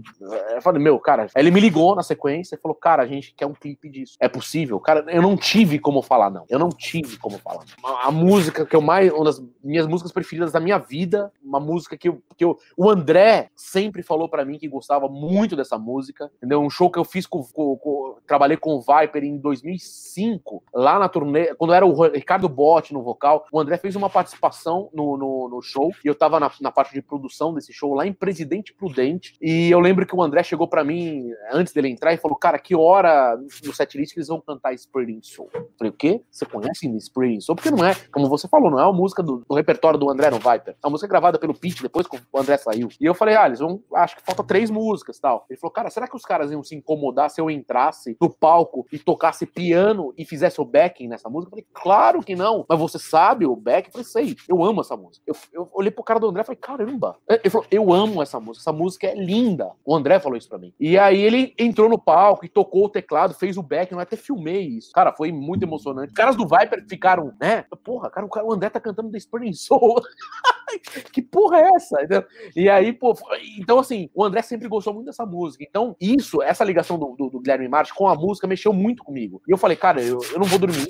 Eu falei, meu, cara, ele me ligou na sequência e falou, cara, a gente quer um clipe disso. É possível? Cara, eu não tive como falar, não. Eu não tive como falar. A, a música que eu mais. Uma das minhas músicas preferidas da minha vida, uma música que eu. Que eu o André sempre falou para mim que gostava muito dessa música, entendeu? Um show que eu fiz com, com, com. Trabalhei com o Viper em 2005, lá na turnê, quando era o Ricardo Botti no vocal. O André fez uma participação no, no, no show e eu tava na, na parte de produção desse show lá em Presidente Prudente. E eu lembro que o André chegou para mim antes dele entrar e falou: Cara, que hora no setlist que eles vão cantar Spreading Soul? Eu falei: O quê? Você conhece Spreading Soul? Porque não é, como você falou, não é uma música do, do repertório do André no Viper. É uma música gravada pelo Pete depois que o André saiu. E eu falei: Ah, eles vão, acho que falta três músicas tal. Ele falou: Cara, será que os caras iam se incomodar se eu entrasse no palco e tocasse piano e fizesse o backing nessa música? Eu falei: Claro que não, mas você sabe o backing? Eu falei: Sei, eu amo essa música. Eu, eu olhei pro cara do André e falei: Caramba, ele falou, eu amo essa música, essa música é linda. O André falou isso pra mim. E aí ele entrou no palco e tocou o teclado, fez o back, eu até filmei isso. Cara, foi muito emocionante. Os caras do Viper ficaram, né? Porra, cara, o, cara, o André tá cantando The Spurning Soul. que porra é essa? E aí, pô, então assim, o André sempre gostou muito dessa música. Então, isso, essa ligação do, do, do Guilherme Martins com a música mexeu muito comigo. E eu falei, cara, eu, eu não vou dormir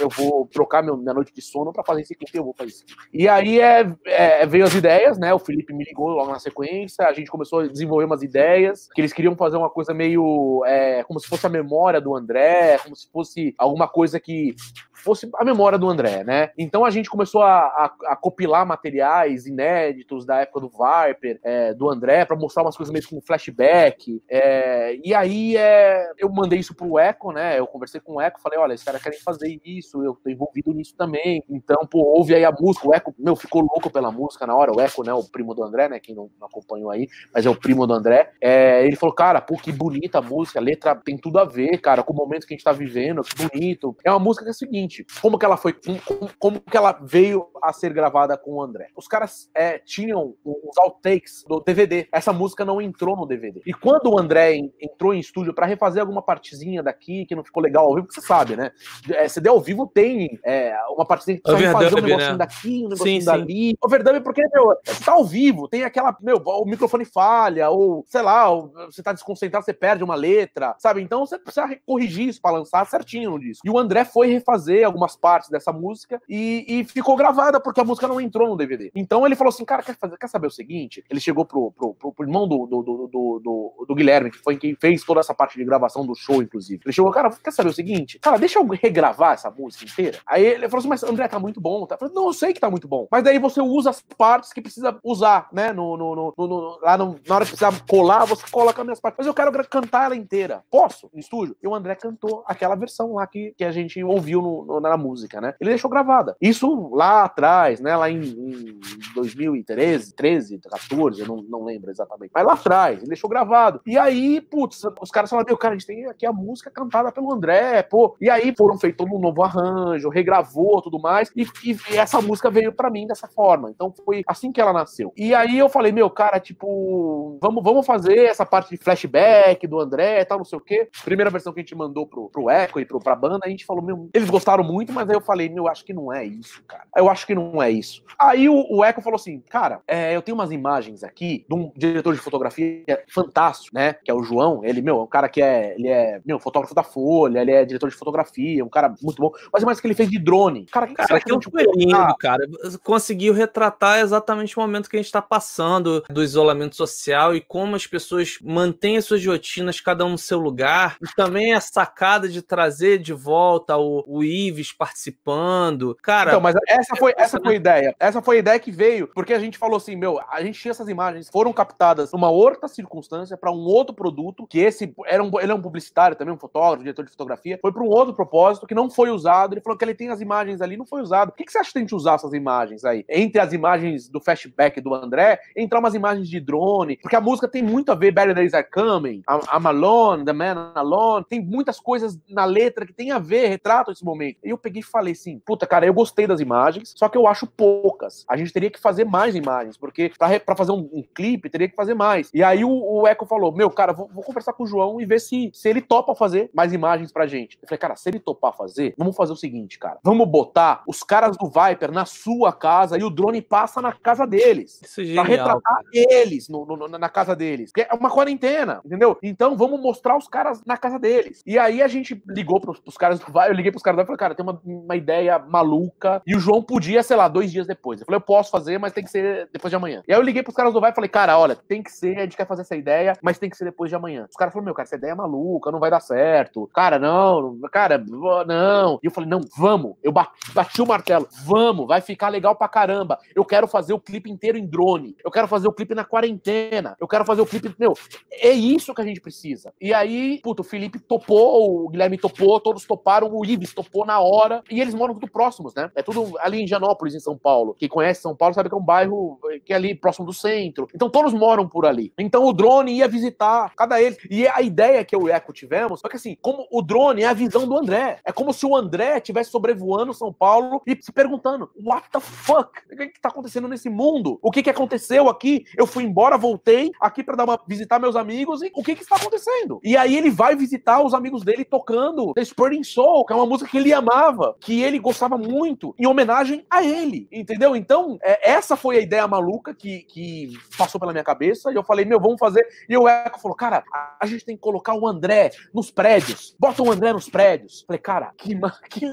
eu vou trocar meu, minha noite de sono para fazer esse clipe, eu vou fazer isso. E aí é, é, veio as ideias, né? O Felipe me ligou logo na sequência, a gente começou a desenvolver umas ideias, que eles queriam fazer uma coisa meio é, como se fosse a memória do André, como se fosse alguma coisa que fosse a memória do André, né? Então a gente começou a, a, a materiais inéditos da época do Viper, é, do André, para mostrar umas coisas meio como flashback. É, e aí é, eu mandei isso pro Eco, né? Eu conversei com o Eco, falei, olha, esses caras querem fazer isso nisso, eu tô envolvido nisso também. Então, pô, ouve aí a música, o Eco, meu, ficou louco pela música na hora, o Eco, né, o primo do André, né, quem não, não acompanhou aí, mas é o primo do André, é, ele falou, cara, pô, que bonita a música, a letra tem tudo a ver, cara, com o momento que a gente tá vivendo, que bonito. É uma música que é o seguinte, como que ela foi, como, como que ela veio a ser gravada com o André? Os caras é, tinham os outtakes do DVD, essa música não entrou no DVD. E quando o André en- entrou em estúdio pra refazer alguma partezinha daqui que não ficou legal ao vivo, você sabe, né? É, CD ao vivo tem é, uma partezinha que precisa fazer um negocinho né? daqui, um negocinho Sim, sim. dali. Overdub porque, meu, você tá ao vivo, tem aquela, meu, o microfone falha, ou sei lá, você tá desconcentrado, você perde uma letra, sabe? Então você precisa corrigir isso pra lançar certinho no disco. E o André foi refazer algumas partes dessa música e, e ficou gravada porque a música não entrou no DVD. Então ele falou assim, cara, quer, fazer, quer saber o seguinte? Ele chegou pro, pro, pro, pro irmão do, do, do, do, do- do Guilherme, que foi quem fez toda essa parte de gravação do show, inclusive. Ele chegou, cara, quer saber o seguinte? Cara, deixa eu regravar essa música inteira. Aí ele falou assim, mas André, tá muito bom. Tá? Eu falei, não, eu sei que tá muito bom. Mas daí você usa as partes que precisa usar, né? No, no, no, no- lá na hora que precisar colar, você coloca as minhas partes. Mas eu quero cantar ela inteira. Posso? No estúdio? E o André cantou aquela versão lá que, que a gente ouviu no- na música, né? Ele deixou gravada. Isso lá atrás, né? Lá em, em 2013, 13, 14, eu não, não lembro exatamente. Mas lá atrás, ele deixou gravado. E aí, putz, os caras falaram, meu, cara, a gente tem aqui a música cantada pelo André, pô. E aí foram feito um novo arranjo, regravou tudo mais. E, e- e essa música veio pra mim dessa forma. Então foi assim que ela nasceu. E aí eu falei, meu, cara, tipo, vamos, vamos fazer essa parte de flashback do André e tal, não sei o quê. Primeira versão que a gente mandou pro, pro Echo e pro, pra banda, a gente falou, meu, eles gostaram muito, mas aí eu falei, meu, acho que não é isso, cara. Eu acho que não é isso. Aí o, o Echo falou assim, cara, é, eu tenho umas imagens aqui de um diretor de fotografia fantástico, né? Que é o João. Ele, meu, é um cara que é, ele é, meu, fotógrafo da Folha, ele é diretor de fotografia, um cara muito bom. Mas mais que ele fez de drone. Cara, que, Cara, aquilo gente foi lindo, cara. Conseguiu retratar exatamente o momento que a gente está passando do isolamento social e como as pessoas mantêm as suas rotinas, cada um no seu lugar. E também a sacada de trazer de volta o, o Ives participando. Cara, Então, mas essa foi, essa foi a ideia. Essa foi a ideia que veio, porque a gente falou assim, meu, a gente tinha essas imagens, foram captadas numa outra circunstância, para um outro produto, que esse era um, ele é um publicitário também, um fotógrafo, diretor de fotografia, foi para um outro propósito que não foi usado. Ele falou que ele tem as imagens ali, não foi usado. O que, que você acha que tem que usar essas imagens aí? Entre as imagens do flashback do André, entrar umas imagens de drone, porque a música tem muito a ver, Better Days Are Coming, I'm Alone, The Man Alone, tem muitas coisas na letra que tem a ver, retratam esse momento. E eu peguei e falei assim, puta, cara, eu gostei das imagens, só que eu acho poucas. A gente teria que fazer mais imagens, porque pra fazer um, um clipe, teria que fazer mais. E aí o, o falou, meu, cara, vou, vou conversar com o João e ver se, se ele topa fazer mais imagens pra gente. Eu falei, cara, se ele topar fazer, vamos fazer o seguinte, cara, vamos botar os caras do Viper na sua casa e o drone passa na casa deles isso é pra genial. retratar cara. eles no, no- na casa deles. Porque é uma quarentena, entendeu? Então vamos mostrar os caras na casa deles. E aí a gente ligou pros, pros caras do Vai, eu liguei pros caras do Vai e falei, cara, tem uma, uma ideia maluca. E o João podia, sei lá, dois dias depois. Eu falei, eu posso fazer, mas tem que ser depois de amanhã. E aí eu liguei pros caras do Vai e falei, cara, olha, tem que ser, a gente quer fazer essa ideia, mas tem que ser depois de amanhã. Os caras falaram, meu, cara, essa ideia é maluca, não vai dar certo. Cara, não, cara, não. E eu falei, não, vamos. Eu bati, o martelo, vamos, vai ficar legal pra caramba. Eu quero fazer o clipe inteiro em drone. Eu quero fazer o clipe na quarentena. Eu quero fazer o clipe, meu, é isso que a gente precisa. E aí, puto, o Felipe topou, o Guilherme topou, todos toparam, o Ives topou na hora. E eles moram tudo próximos, né? É tudo ali em Janópolis, em São Paulo. Quem conhece São Paulo sabe que é um bairro que é ali próximo do centro. Então todos moram por ali. Então o drone ia visitar cada eles. E a ideia que eu e o Eco tivemos foi que assim, como o drone é a visão do André. É como se o André estivesse sobrevoando São Paulo e se perguntando: what the fuck? O que, que tá acontecendo nesse mundo? O que, que aconteceu aqui? Eu fui embora, voltei aqui para dar uma visitar meus amigos e o que que está acontecendo? E aí ele vai visitar os amigos dele tocando The Spurring Soul, que é uma música que ele amava, que ele gostava muito, em homenagem a ele, entendeu? Então, é, essa foi a ideia maluca que, que passou pela minha cabeça e eu falei, meu, vamos fazer. E o Eco falou, cara, a, gente tem que colocar o André nos prédios, bota o André nos prédios. Falei, cara, que, que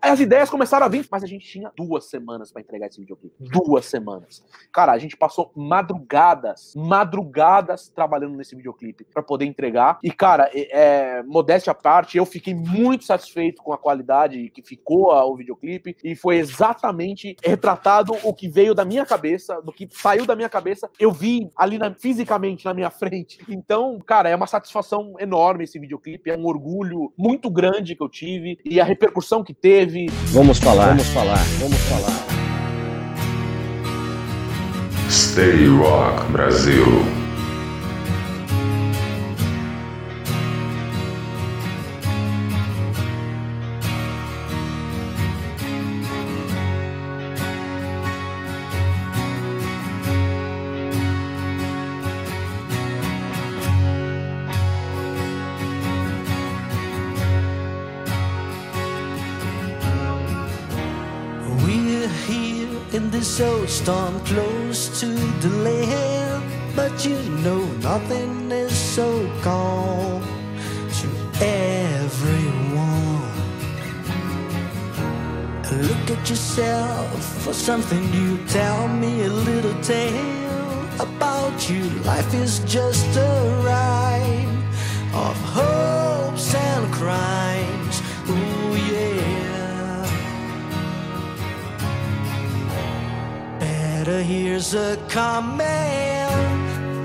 as ideias começaram a vir, mas a gente tinha duas semanas para entregar esse videoclipe. Duas semanas. Cara, a gente passou madrugadas, madrugadas trabalhando nesse videoclipe para poder entregar. E, cara, é, é, modéstia à parte, eu fiquei muito satisfeito com a qualidade que ficou o videoclipe. E foi exatamente retratado o que veio da minha cabeça, do que saiu da minha cabeça. Eu vi ali na- fisicamente na minha frente. Então, cara, é uma satisfação enorme esse videoclipe. É um orgulho muito grande que eu tive. E a, repercussão que teve. Vamos falar, vamos falar, vamos falar. Stay Rock Brasil. Old storm close to the land, but you know nothing is so calm to everyone. Look at yourself for something new. Tell me a little tale about you. Life is just a rhyme of hopes and crimes. Better here's a command,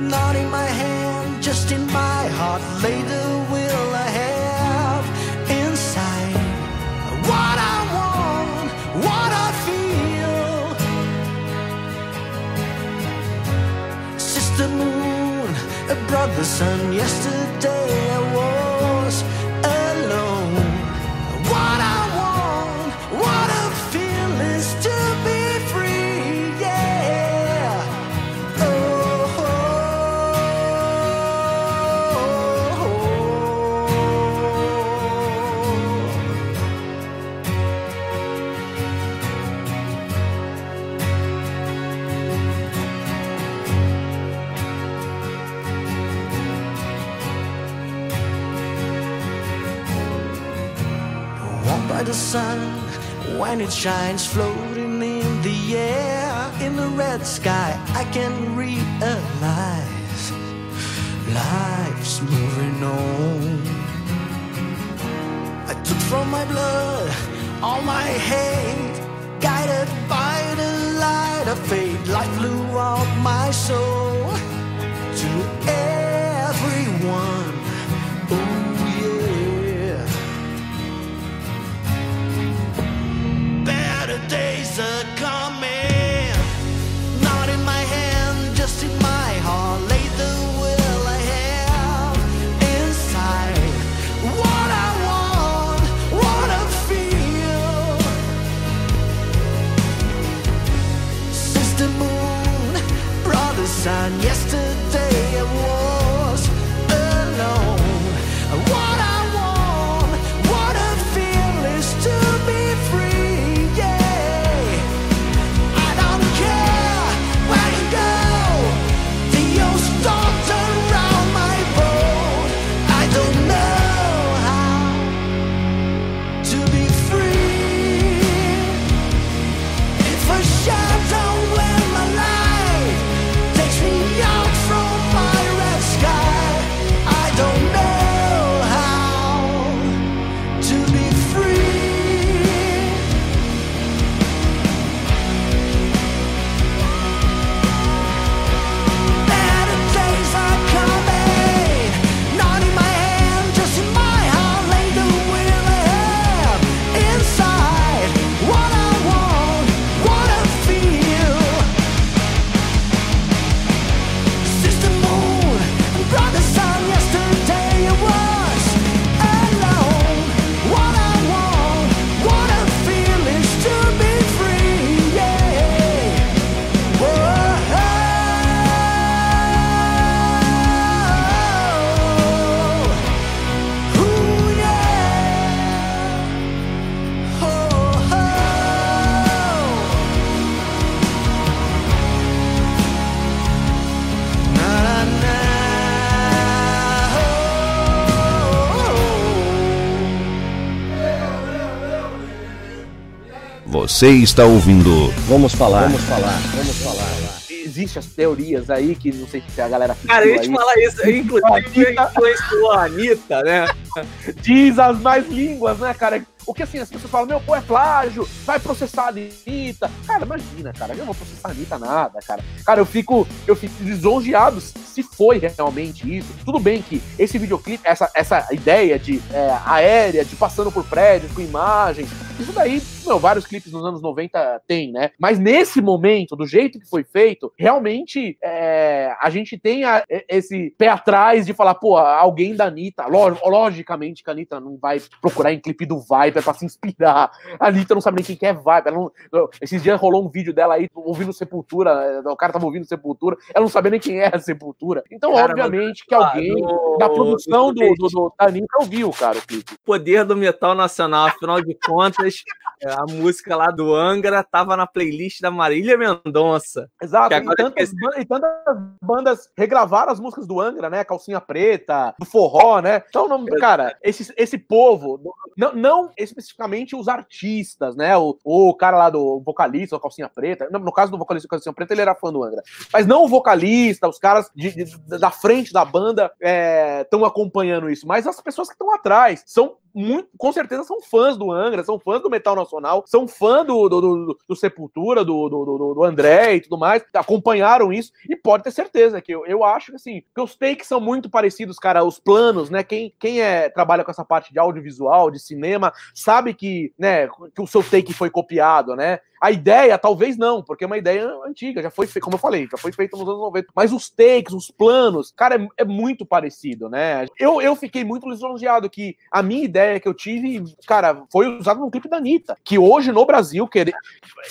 not in my hand, just in my heart. Lay the will I have inside. What I want, what I feel. Sister Moon, a brother sun. Yesterday The sun when it shines floating in the air in the red sky. I can realize life's moving on. I took from my blood all my hate guided by the light of faith life blew out my soul days are coming. Not in my hand, just in my heart. Lay the will I have inside. What I want, what I feel. Sister Moon, brother sun. Yesterday Você está ouvindo Vamos falar, vamos falar, vamos falar. Existem as teorias aí que não sei se a galera Cara, eu ia te falar isso. Inclusive, influenciou a Anitta, né? Diz as mais línguas, né, cara? O que assim, as pessoas falam, meu, pô, é plágio, vai processar a Anitta. Cara, imagina, cara, eu não vou processar a Anitta nada, cara. Cara, eu fico, eu fico lisonjeado se foi realmente isso. Tudo bem que esse videoclipe, essa, essa ideia de é, aérea, de passando por prédios com imagens, isso daí, meu, vários clipes nos anos 90 tem, né? Mas nesse momento, do jeito que foi feito, realmente é, a gente tem a, esse pé atrás de falar, pô, alguém da Anitta, logicamente que a Anitta não vai procurar em clipe do Viper pra se inspirar. A Anitta não sabe nem quem é Viper. Não, esses dias rolou um vídeo dela aí ouvindo Sepultura, o cara tava ouvindo Sepultura, ela não sabia nem quem era Sepultura. Então, cara, obviamente, que alguém do, da produção do, do, do, da Anitta ouviu, cara, o clipe. Poder do metal nacional, afinal de contas, é, a música lá do Angra tava na playlist da Marília Mendonça. Exato, e tantas, e tantas, bandas regravaram as músicas do Angra, né? Calcinha Preta, do Forró, né? Então, não, cara, esse, esse povo, não, não especificamente os artistas, né? O, o cara lá do vocalista, o Calcinha Preta, no, no caso do vocalista do Calcinha Preta, ele era fã do Angra. Mas não o vocalista, os caras de, de, da frente da banda estão é, acompanhando isso, mas as pessoas que estão atrás são muito, com certeza são fãs do Angra, são fãs do metal nacional, são fãs do, do, do, do Sepultura, do, do, do, André e tudo mais, acompanharam isso e pode ter certeza que eu, eu acho que assim, que os takes são muito parecidos, cara, os planos, né? Quem, quem é, trabalha com essa parte de audiovisual, de cinema, sabe que, né, que o seu take foi copiado, né? A ideia, talvez não, porque é uma ideia antiga, já foi feita, como eu falei, já foi feita nos anos 90. Mas os takes, os planos, cara, é, é, muito parecido, né? Eu, eu fiquei muito lisonjeado que a minha ideia que eu tive, cara, foi usada no clipe da Anitta, que hoje no Brasil, que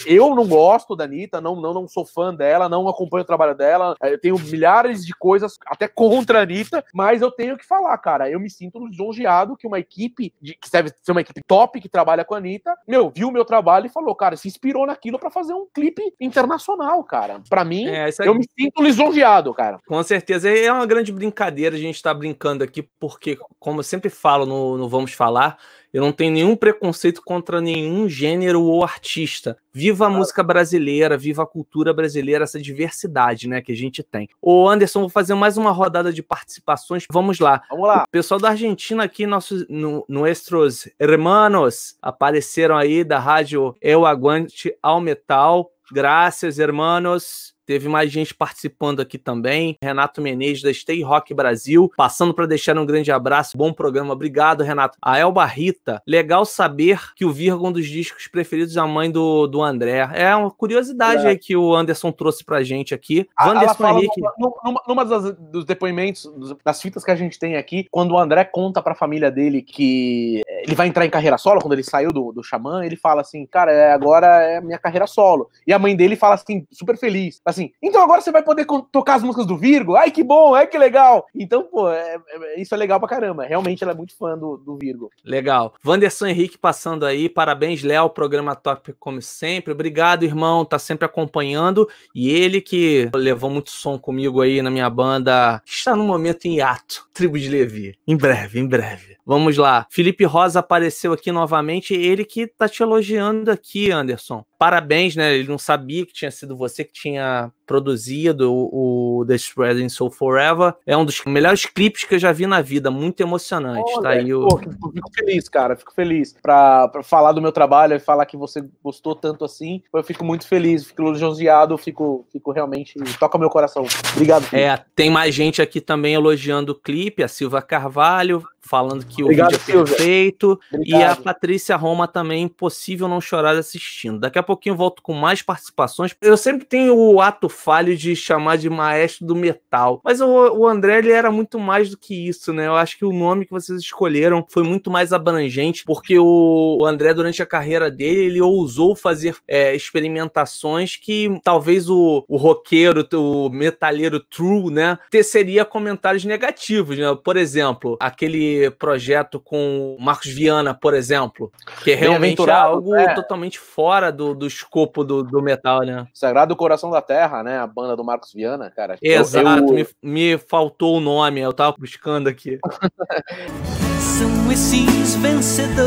eu não gosto da Anitta, não, não, não sou fã dela, não acompanho o trabalho dela, eu tenho milhares de coisas até contra a Anitta, mas eu tenho que falar, cara, eu me sinto lisonjeado que uma equipe, de, que deve ser uma equipe top que trabalha com a Anitta, meu, viu o meu trabalho e falou, cara, se inspirou naquilo para fazer um clipe internacional, cara. Para mim, é, eu me sinto lisonjeado, cara. Com certeza. É uma grande brincadeira a gente estar tá brincando aqui, porque, como eu sempre falo no, no Vamos Falar, eu não tenho nenhum preconceito contra nenhum gênero ou artista. Viva a música brasileira, viva a cultura brasileira, essa diversidade, né, que a gente tem. Ô Anderson, vou fazer mais uma rodada de participações. Vamos lá. Vamos lá. O pessoal da Argentina aqui, nossos no, nossos hermanos, apareceram aí da rádio Eu Aguante ao Metal. Graças, hermanos. Teve mais gente participando aqui também. Renato Menezes, da Stay Rock Brasil, passando para deixar um grande abraço. Bom programa. Obrigado, Renato. A Elba Rita, legal saber que o Virgo é um dos discos preferidos da mãe do, do André. É uma curiosidade é. aí que o Anderson trouxe pra gente aqui. A, Anderson Henrique. Numa, numa, numa das, dos depoimentos, das fitas que a gente tem aqui, quando o André conta pra família dele que ele vai entrar em carreira solo, quando ele saiu do, do Xamã, ele fala assim: Cara, é, agora é minha carreira solo. E a mãe dele fala assim, super feliz. Assim, então agora você vai poder tocar as músicas do Virgo? Ai, que bom, ai, que legal. Então, pô, é, é, isso é legal pra caramba. Realmente ela é muito fã do, do Virgo. Legal. Wanderson Henrique passando aí. Parabéns, Léo. Programa top como sempre. Obrigado, irmão. Tá sempre acompanhando. E ele que levou muito som comigo aí na minha banda. Está no momento em hiato. Tribo de Levi. Em breve, em breve. Vamos lá. Felipe Rosa apareceu aqui novamente. Ele que tá te elogiando aqui, Anderson parabéns, né? Ele não sabia que tinha sido você que tinha produzido o, o The Spreading Soul Forever. É um dos melhores clipes que eu já vi na vida, muito emocionante. Olha, tá aí o... fico feliz, cara, fico feliz pra, pra, falar do meu trabalho e falar que você gostou tanto assim. Eu fico muito feliz, fico elogiado, fico, fico realmente. Toca meu coração. Obrigado. Filho. É, tem mais gente aqui também elogiando o clipe, a Silva Carvalho, falando que Obrigado, o vídeo é perfeito. Obrigado. E a Patrícia Roma também, impossível não chorar assistindo. Daqui a pouquinho eu volto com mais participações. Eu sempre tenho o ato falho de chamar de maestro do metal. Mas o, o André, ele era muito mais do que isso, né? Eu acho que o nome que vocês escolheram foi muito mais abrangente, porque o, o André, durante a carreira dele, ele ousou fazer é, experimentações que talvez o, o roqueiro, o metalheiro true, né, teceria comentários negativos, né? Por exemplo, aquele projeto com Marcos Viana, por exemplo, que é realmente algo é. totalmente fora do, do escopo do, do metal, né? Sagrado Coração da Terra, né? A banda do Marcos Viana, cara. Exato, eu... me, me faltou o nome, eu tava buscando aqui. São esses vencedores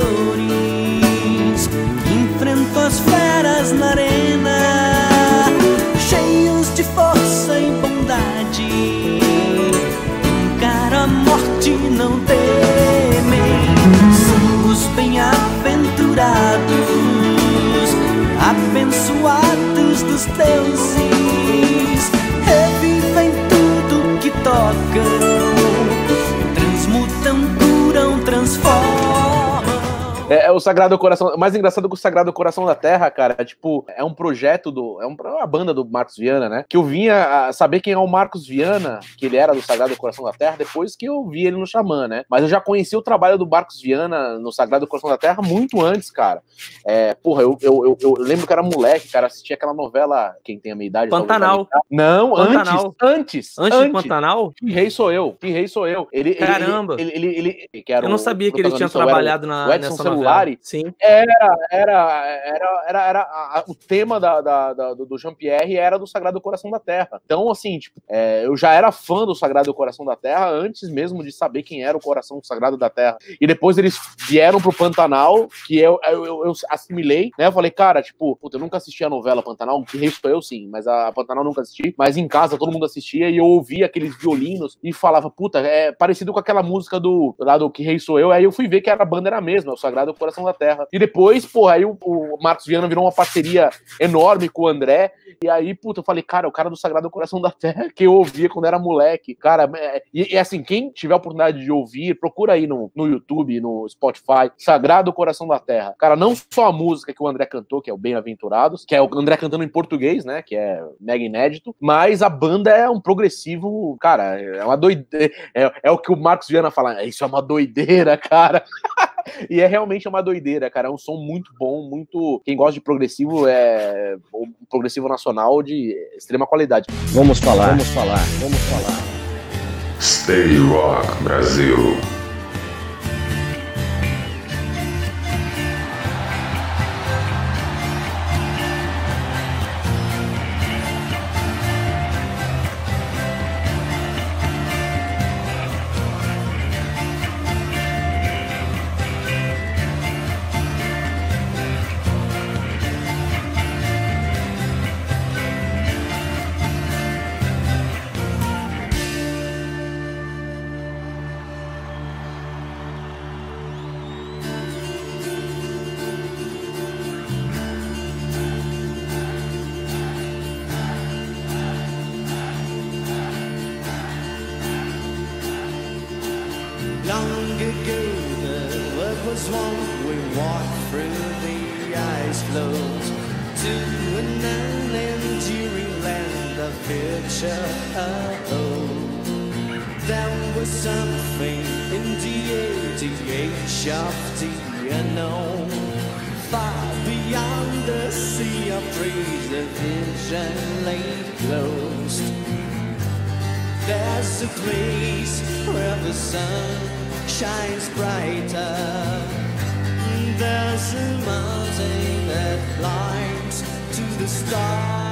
que enfrentam as feras na arena, cheios de força e bondade a morte não temem, são os bem-aventurados abençoados dos deuses, revivem tudo que tocam, transmutam, curam, transformam. É, o Sagrado Coração. Mais engraçado é que o Sagrado Coração da Terra, cara, é tipo, é um projeto do. É é uma banda do Marcos Viana, né? Que eu vinha a saber quem é o Marcos Viana, que ele era do Sagrado Coração da Terra, depois que eu vi ele no Xamã, né? Mas eu já conheci o trabalho do Marcos Viana no Sagrado Coração da Terra muito antes, cara. É, porra, eu, eu, eu, eu lembro que era moleque, cara, assistia aquela novela. Quem tem a minha idade? Pantanal. lembrar. Não, Pantanal. antes. Antes. Antes do Pantanal? Que rei sou eu? Que rei sou eu? Ele, ele- Caramba. Ele, ele, ele, ele- era Eu não sabia que ele tinha trabalhado na, o Edson nessa Celulari. novela. Sim. Era, era, era, era, era a- o tema da, da- da- do, Jean-Pierre era do Sagrado Coração da Terra. Então, assim, tipo, é, eu já era fã do Sagrado Coração da Terra antes mesmo de saber quem era o Coração Sagrado da Terra. E depois eles vieram pro Pantanal, que eu, eu, eu- eu assimilei, né? Eu falei, cara, tipo, puta, eu nunca assisti a novela Pantanal, que rei sou eu sim, mas a Pantanal nunca assisti. Mas em casa todo mundo assistia e eu ouvia aqueles violinos e falava, puta, é parecido com aquela música do, lá do Que Rei Sou Eu. Aí eu fui ver que era a banda era a mesma, o Sagrado Coração da Terra. E depois, porra, aí o, o Marcos Viana virou uma parceria enorme com o André. E aí, puta, eu falei, cara, o cara do Sagrado Coração da Terra que eu ouvia quando era moleque. Cara, é, e, e assim, quem tiver a oportunidade de ouvir, procura aí no, no YouTube, no Spotify, Sagrado Coração da Terra. Cara, não só a música que o André cantou, que é o Bem-Aventurados, que é o André cantando em português, né? Que é mega inédito, mas a banda é um progressivo, cara, é uma doideira. É, é o que o Marcos Viana fala, isso é uma doideira, cara. E é realmente uma doideira, cara. É um som muito bom, muito. Quem gosta de progressivo é um progressivo nacional de extrema qualidade. Vamos falar, vamos falar, vamos falar. Stay Rock Brasil. We walked through the ice floes to an unenduring land of future. Oh, there was something in the air, the age of the unknown. Far beyond the sea of trees, the vision lay closed. There's a place where the sun shines brighter. There's a mountain that climbs to the stars.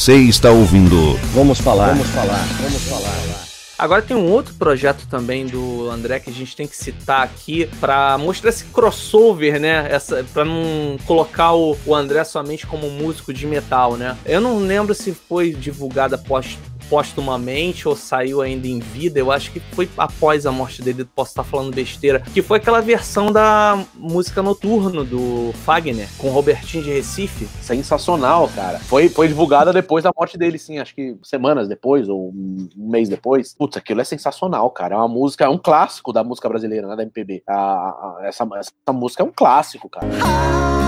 Você está ouvindo. Vamos falar, vamos falar, vamos falar. Agora tem um outro projeto também do André que a gente tem que citar aqui para mostrar esse crossover, né? Essa, para não colocar o, o André somente como músico de metal, né? Eu não lembro se foi divulgada após póstumamente ou saiu ainda em vida, eu acho que foi após a morte dele, posso estar falando besteira, que foi aquela versão da música Noturno do Fagner, com Robertinho de Recife. Sensacional, cara. Foi, foi divulgada depois da morte dele, sim, acho que semanas depois, ou um mês depois. Putz, aquilo é sensacional, cara. É uma música, é um clássico da música brasileira, né, da MPB. A, a, essa, essa música é um clássico, cara. High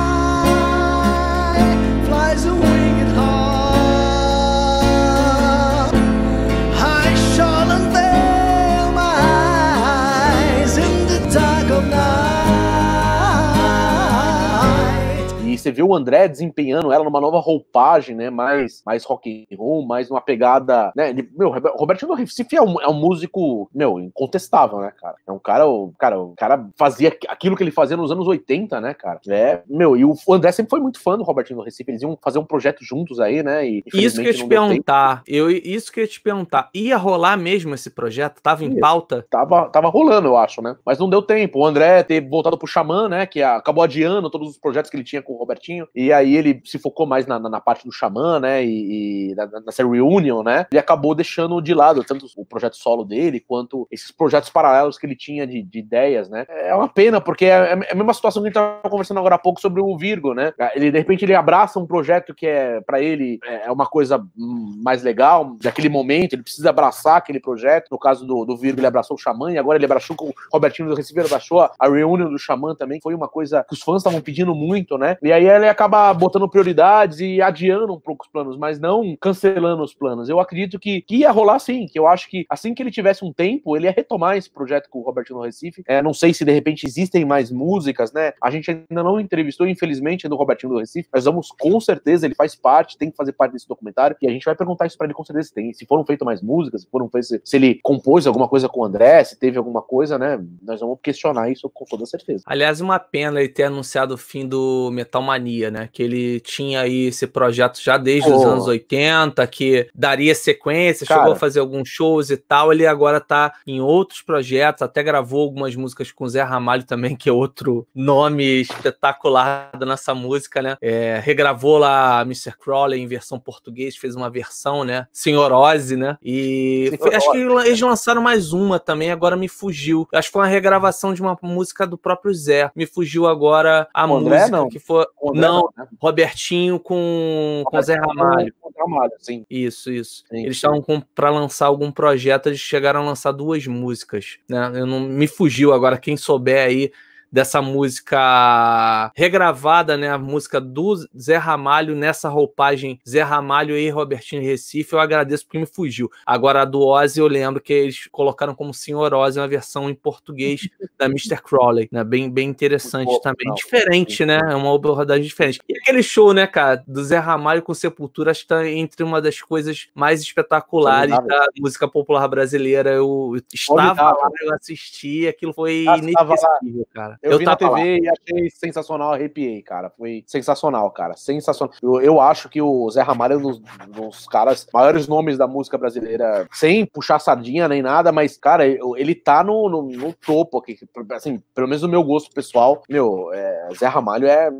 você vê o André desempenhando ela numa nova roupagem, né? Mais, mais rock and roll, mais uma pegada. Né? Ele, meu, Robertinho do Recife é um, é um músico, meu, incontestável, né, cara? É um cara, o cara, o cara fazia aquilo que ele fazia nos anos 80, né, cara? É, meu, e o André sempre foi muito fã do Robertinho do Recife. Eles iam fazer um projeto juntos aí, né? E, Isso que eu ia te perguntar, eu, isso que eu ia te perguntar, ia rolar mesmo esse projeto? Tava em pauta? Tava, tava rolando, eu acho, né? Mas não deu tempo. O André ter voltado pro Xamã, né? Que acabou adiando todos os projetos que ele tinha com o Robertinho. E aí ele se focou mais na, na, na parte do Xamã, né? E, e nessa reunion, né? Ele acabou deixando de lado tanto o projeto solo dele quanto esses projetos paralelos que ele tinha de, de ideias, né? É uma pena, porque é, é a mesma situação que a gente tava conversando agora há pouco sobre o Virgo, né? Ele, de repente, ele abraça um projeto que é, para ele, é uma coisa mais legal, daquele momento, ele precisa abraçar aquele projeto. No caso do, do Virgo, ele abraçou o Xamã, e agora ele abraçou com o Robertinho do Recife, abraçou a, a reunião do Xamã também, foi uma coisa que os fãs estavam pedindo muito, né? E aí ele acaba botando prioridades e adiando um pouco os planos, mas não cancelando os planos. Eu acredito que, que ia rolar sim, que eu acho que assim que ele tivesse um tempo, ele ia retomar esse projeto com o Robertinho do Recife. É, não sei se de repente existem mais músicas, né? A gente ainda não entrevistou, infelizmente, do Robertinho do Recife, mas vamos com certeza, ele faz parte, tem que fazer parte desse documentário, e a gente vai perguntar isso pra ele com certeza se tem. Se foram feitas mais músicas, se foram feitas, se ele compôs alguma coisa com o André, se teve alguma coisa, né? Nós vamos questionar isso com toda certeza. Aliás, uma pena ele ter anunciado o fim do Metal Mania, né? Que ele tinha aí esse projeto já desde os Pô. anos 80, que daria sequência, Cara. chegou a fazer alguns shows e tal. Ele agora tá em outros projetos, até gravou algumas músicas com o Zé Ramalho também, que é outro nome espetacular da nossa música, né? É, regravou lá Mr. Crowley em versão português, fez uma versão, né? Senhorose, né? E foi- acho que eles lançaram mais uma também, agora me fugiu. Acho que foi uma regravação de uma música do próprio Zé. Me fugiu agora a o música que foi. Não, né? Robertinho com, com o Zé Ramalho. Ramalho, sim. Isso, isso. Sim, Eles estavam pra lançar algum projeto, eles chegaram a lançar duas músicas, né? Eu não me fugiu agora quem souber aí dessa música regravada, né? A música do Zé Ramalho nessa roupagem Zé Ramalho e Robertinho Recife, eu agradeço porque me fugiu. Agora a do Ozzy eu lembro que eles colocaram como Senhor Ozzy uma versão em português da Mr. Crowley, né? Bem, bem interessante bom, também. não. Diferente, né? É uma abordagem diferente. E aquele show, né, cara, do Zé Ramalho com Sepultura, acho que tá entre uma das coisas mais espetaculares Formidável. da música popular brasileira. Eu estava Formidável. lá, eu assisti, aquilo foi Ah, inesquecível, cara. Eu, vi na tava lá. TV e achei sensacional, arrepiei, cara. Foi sensacional, cara. Sensacional. Eu, eu acho que o Zé Ramalho é um dos, dos caras, maiores nomes da música brasileira, sem puxar sardinha nem nada, mas, cara, eu- ele tá no, no, no topo aqui. Assim, pelo menos no meu gosto pessoal, meu, é, Zé Ramalho é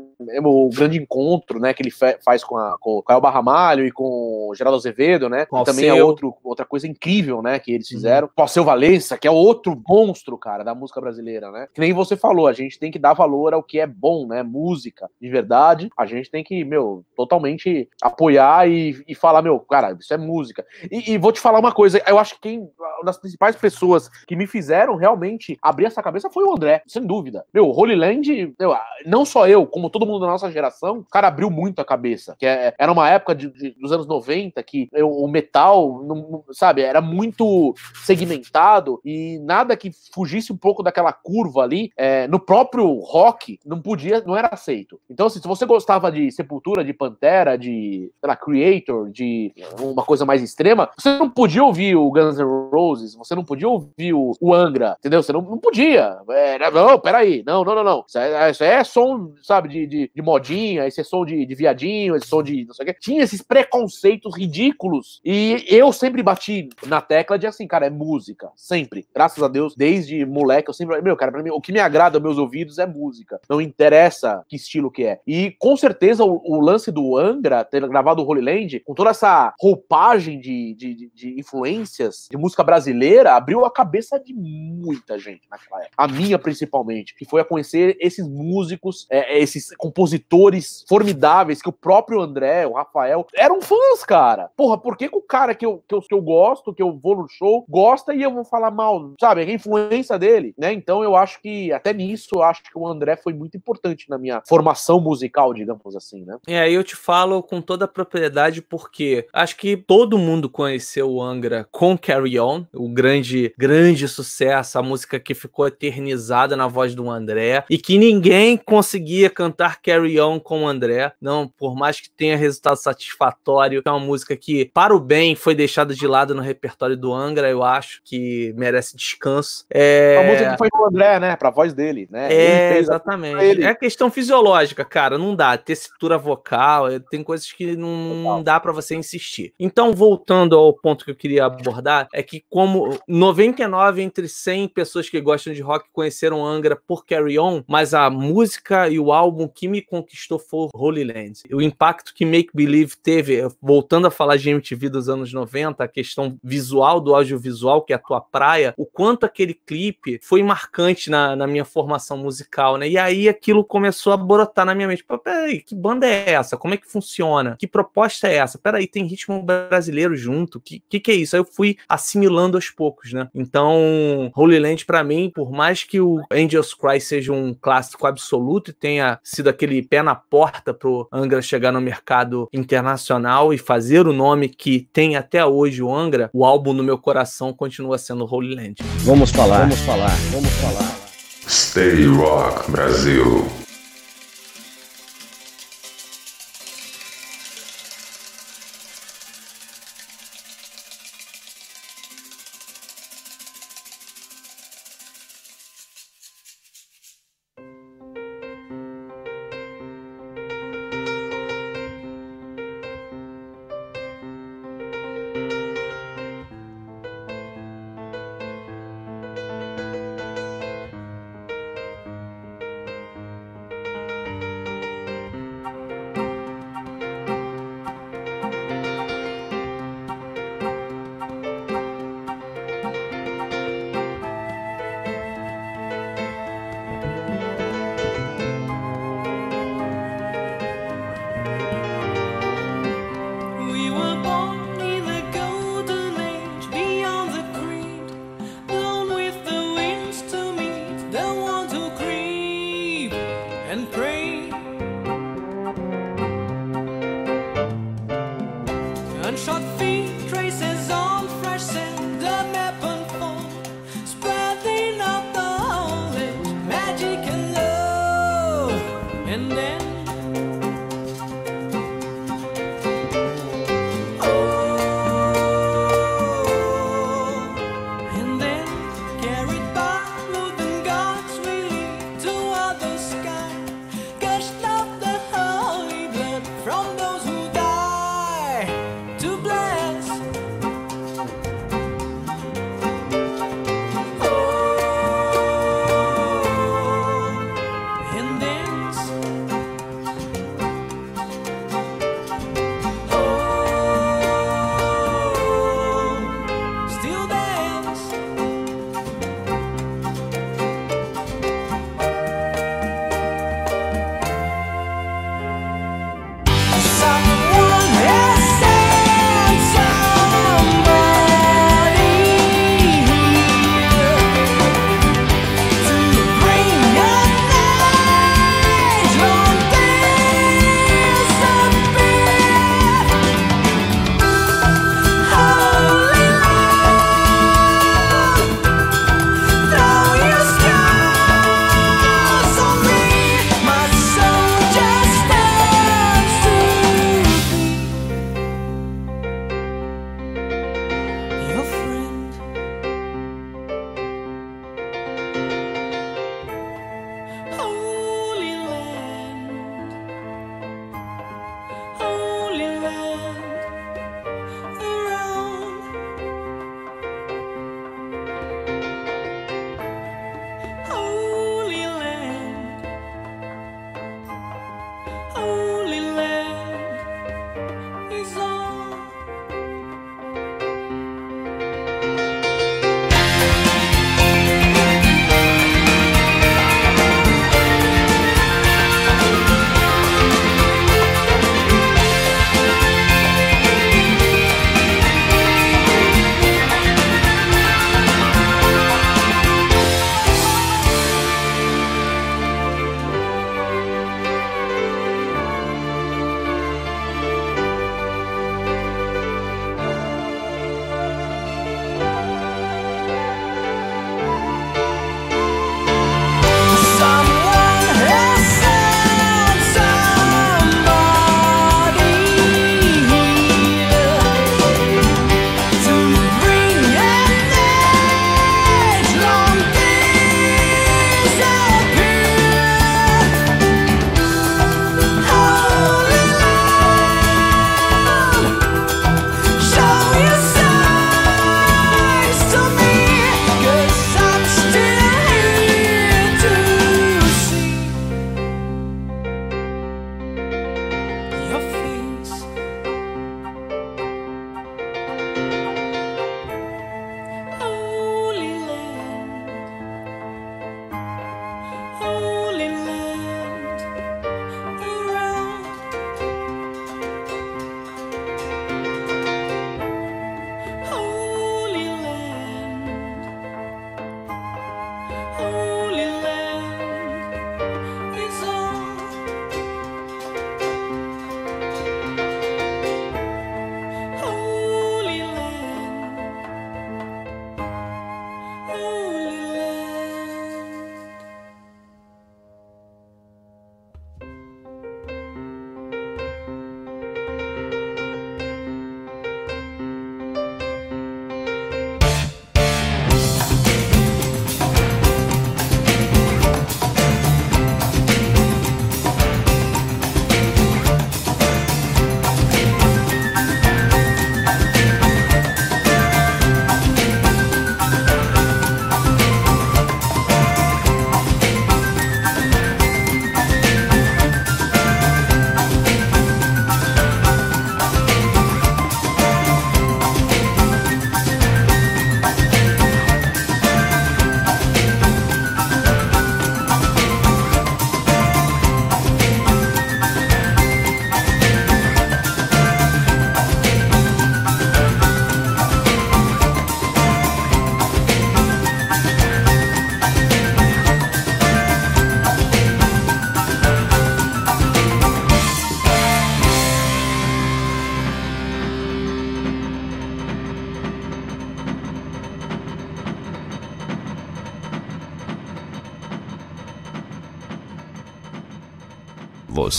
o grande encontro, né, que ele faz com, a, com o Caio Ramalho e com o Geraldo Azevedo, né? Também é outro, outra coisa incrível, né, que eles fizeram. Com o Alceu Valença, que é outro monstro, cara, da música brasileira, né? Que nem você falou, a gente tem que dar valor ao que é bom, né? Música, de verdade. A gente tem que, meu, totalmente apoiar e, e falar, meu, cara, isso é música. E, e vou te falar uma coisa, eu acho que quem, uma das principais pessoas que me fizeram realmente abrir essa cabeça foi o André, sem dúvida. Meu, Holy Land, meu, não só eu, como todo mundo da nossa geração, o cara abriu muito a cabeça. Que é- era uma época de- de- dos anos 90 que eu- o metal, não- sabe, era muito segmentado e nada que fugisse um pouco daquela curva ali, é, no próprio rock, não podia, não era aceito. Então, assim, se você gostava de Sepultura, de Pantera, de, sei lá, Creator, de uma coisa mais extrema, você não podia ouvir o Guns N' Roses, você não podia ouvir o, o Angra, entendeu? Você não, não podia. Era, não, peraí, não, não, não, não. Isso é, isso é som, sabe, de, de de, modinha, esse é som de, de viadinho, esse som de não sei o quê. Tinha esses preconceitos ridículos. E eu sempre bati na tecla de assim, cara, é música. Sempre. Graças a Deus, desde moleque, eu sempre. Meu, cara, pra mim, o que me agrada aos meus ouvidos é música. Não interessa que estilo que é. E com certeza o, o lance do Angra, ter gravado o Holy Land, com toda essa roupagem de, de, de- de influências de música brasileira, abriu a cabeça de muita gente naquela época. A minha, principalmente, que foi a conhecer esses músicos, é, esses compositores formidáveis que o próprio André, o Rafael, eram fãs, cara. Porra, por que, que o cara que eu, que, eu, que eu gosto, que eu vou no show, gosta e eu vou falar mal, sabe? A influência dele, né? Então eu acho que, até nisso, eu acho que o André foi muito importante na minha formação musical, digamos assim, né? E aí eu te falo com toda a propriedade porque acho que todo mundo conheceu o Angra com Carry On, o grande, grande sucesso, a música que ficou eternizada na voz do André e que ninguém conseguia cantar Carry On com o André. Não, por mais que tenha resultado satisfatório, é uma música que, para o bem, foi deixada de lado no repertório do Angra, eu acho que merece descanso. É... A música que foi do André, né? Pra voz dele, né? É, exatamente. ele. É questão fisiológica, cara. Não dá. Tessitura vocal, é, tem coisas que não, não dá pra você insistir. Então, voltando ao ponto que eu queria abordar, é que como 99 entre 100 pessoas que gostam de rock conheceram Angra por Carry On, mas a música e o álbum que me conquistou foi Holy Land. O impacto que Make Believe teve, voltando a falar de MTV dos anos 90, a questão visual do audiovisual, que é a tua praia, o quanto aquele clipe foi marcante na, na minha formação musical, né? E aí aquilo começou a brotar na minha mente. Peraí, que banda é essa? Como é que funciona? Que proposta é essa? Peraí, tem ritmo brasileiro junto? Que que, que é isso? Aí eu fui assimilando aos poucos, né? Então, Holy Land, pra mim, por mais que o Angels Cry seja um clássico absoluto e tenha sido aquele pé na porta pro Angra chegar no mercado internacional e fazer o nome que tem até hoje o Angra, o álbum no meu coração continua sendo Holy Land. Vamos falar, vamos falar, vamos falar. Stay Rock Brasil.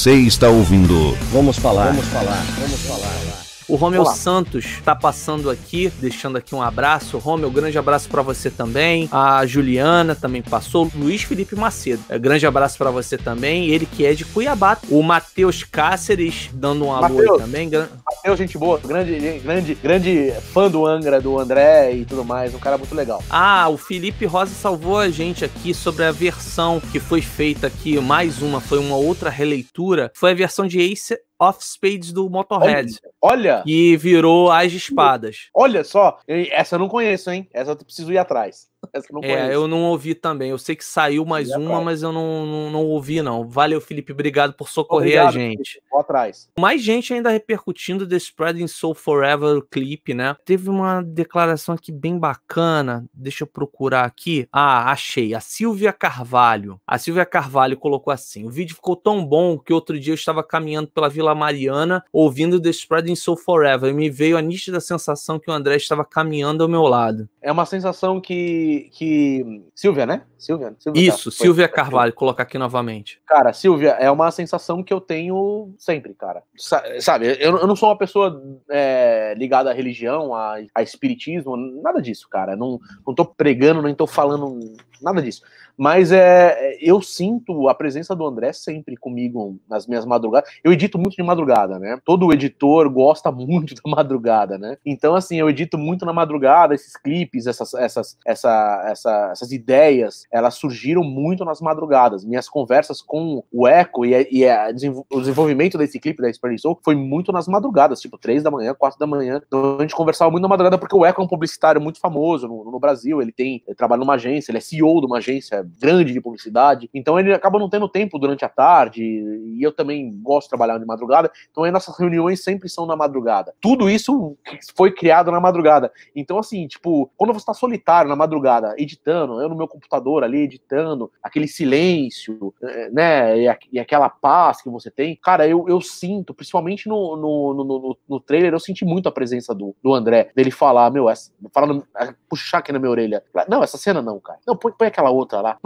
Você está ouvindo. Vamos falar, vamos falar, vamos falar. O Romeu Olá. Santos tá passando aqui, deixando aqui um abraço. Romeu, grande abraço pra você também. A Juliana também passou. Luiz Felipe Macedo, é, grande abraço pra você também. Ele que é de Cuiabá. O Matheus Cáceres, dando um alô aí Matheus. também. Mateus, gente boa, grande, grande, grande fã do Angra, do André e tudo mais, um cara muito legal. Ah, o Felipe Rosa salvou a gente aqui sobre a versão que foi feita aqui, mais uma, foi uma outra releitura. Foi a versão de Ace of Spades do Motorhead, Olha, que virou As Espadas. olha só, e- essa eu não conheço, hein? Essa eu preciso ir atrás. Essa eu não conheço. É, eu não ouvi também. Eu sei que saiu mais E uma, atrás? mas eu não, não, não ouvi, não. Valeu, Felipe. Obrigado por socorrer Obrigado, a gente. Vou atrás. Mais gente ainda repercutindo The Spreading Soul Forever clipe, né? Teve uma declaração aqui bem bacana. Deixa eu procurar aqui. Ah, achei. A Silvia Carvalho. A Silvia Carvalho colocou assim: o vídeo ficou tão bom que outro dia eu estava caminhando pela Vila Mariana ouvindo The Spreading Soul Forever e me veio a nítida sensação que o André estava caminhando ao meu lado. É uma sensação que. Que... Silvia, né? Silvia? Silvia Isso, Silvia Carvalho, colocar aqui novamente. Cara, Silvia, é uma sensação que eu tenho sempre, cara. Sa- Sabe, eu, eu não sou uma pessoa é, ligada à religião, a, a espiritismo, nada disso, cara. Não, não tô pregando, nem tô falando nada disso. Mas é, eu sinto a presença do André sempre comigo nas minhas madrugadas. Eu edito muito de madrugada, né? Todo editor gosta muito da madrugada, né? Então, assim, eu edito muito na madrugada, esses clipes, essas, essas, essa, essa, essas ideias, elas surgiram muito nas madrugadas. Minhas conversas com o Echo e, e a o desenvolvimento desse clipe da Experience Soul foi muito nas madrugadas, tipo três da manhã, quatro da manhã. Então a gente conversava muito na madrugada porque o Echo é um publicitário muito famoso no, no Brasil. Ele tem, ele trabalha numa agência, ele é CEO de uma agência grande de publicidade. Então ele acaba não tendo tempo durante a tarde. E eu também gosto de trabalhar de madrugada. Então aí nossas reuniões sempre são na madrugada. Tudo isso foi criado na madrugada. Então, assim, tipo, quando você tá solitário na madrugada, editando, eu no meu computador ali, editando, aquele silêncio, eh, né, e, e aquela paz que você tem, cara, eu, eu sinto, principalmente no, no, no, no, no trailer, eu senti muito a presença do, do André, dele falar, meu, essa, falando, puxar aqui na minha orelha. Não, essa cena não, cara. Não, põe, põe aquela outra lá.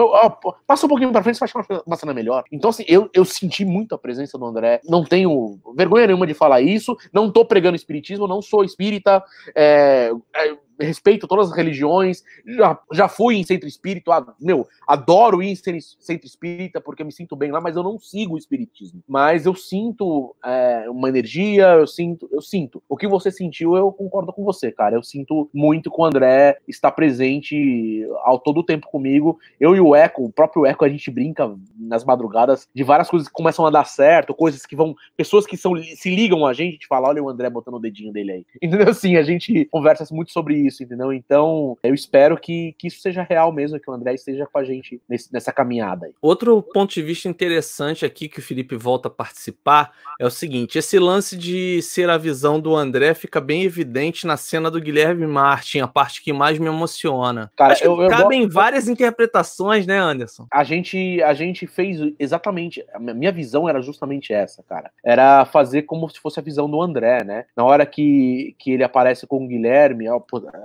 Passa um pouquinho pra frente, você vai achar uma, uma cena melhor. Então, assim, eu, eu senti muito a presença do André. Não tenho vergonha nenhuma de falar isso. Não tô pregando espiritismo, não sou espírita. é, é, respeito todas as religiões, já, já fui em centro espírita, ah, meu, adoro ir em centro espírita porque me sinto bem lá, mas eu não sigo o espiritismo. Mas eu sinto é, uma energia, eu sinto, eu sinto. O que você sentiu, eu concordo com você, cara. Eu sinto muito que o André está presente ao todo o tempo comigo. Eu e o Eco, o próprio Eco, a gente brinca nas madrugadas de várias coisas que começam a dar certo, coisas que vão, pessoas que são, se ligam a gente, a gente fala, olha o André botando o dedinho dele aí. Entendeu? Assim, a gente conversa muito sobre isso, entendeu? Então, eu espero que, que isso seja real mesmo, que o André esteja com a gente nesse- nessa caminhada aí. Outro ponto de vista interessante aqui que o Felipe volta a participar é o seguinte: esse lance de ser a visão do André fica bem evidente na cena do Guilherme Martin, a parte que mais me emociona. Cara, Acho eu- eu cabem várias interpretações, né, Anderson? A gente, a gente fez exatamente. A minha visão era justamente essa, cara. Era fazer como se fosse a visão do André, né? Na hora que, que ele aparece com o Guilherme,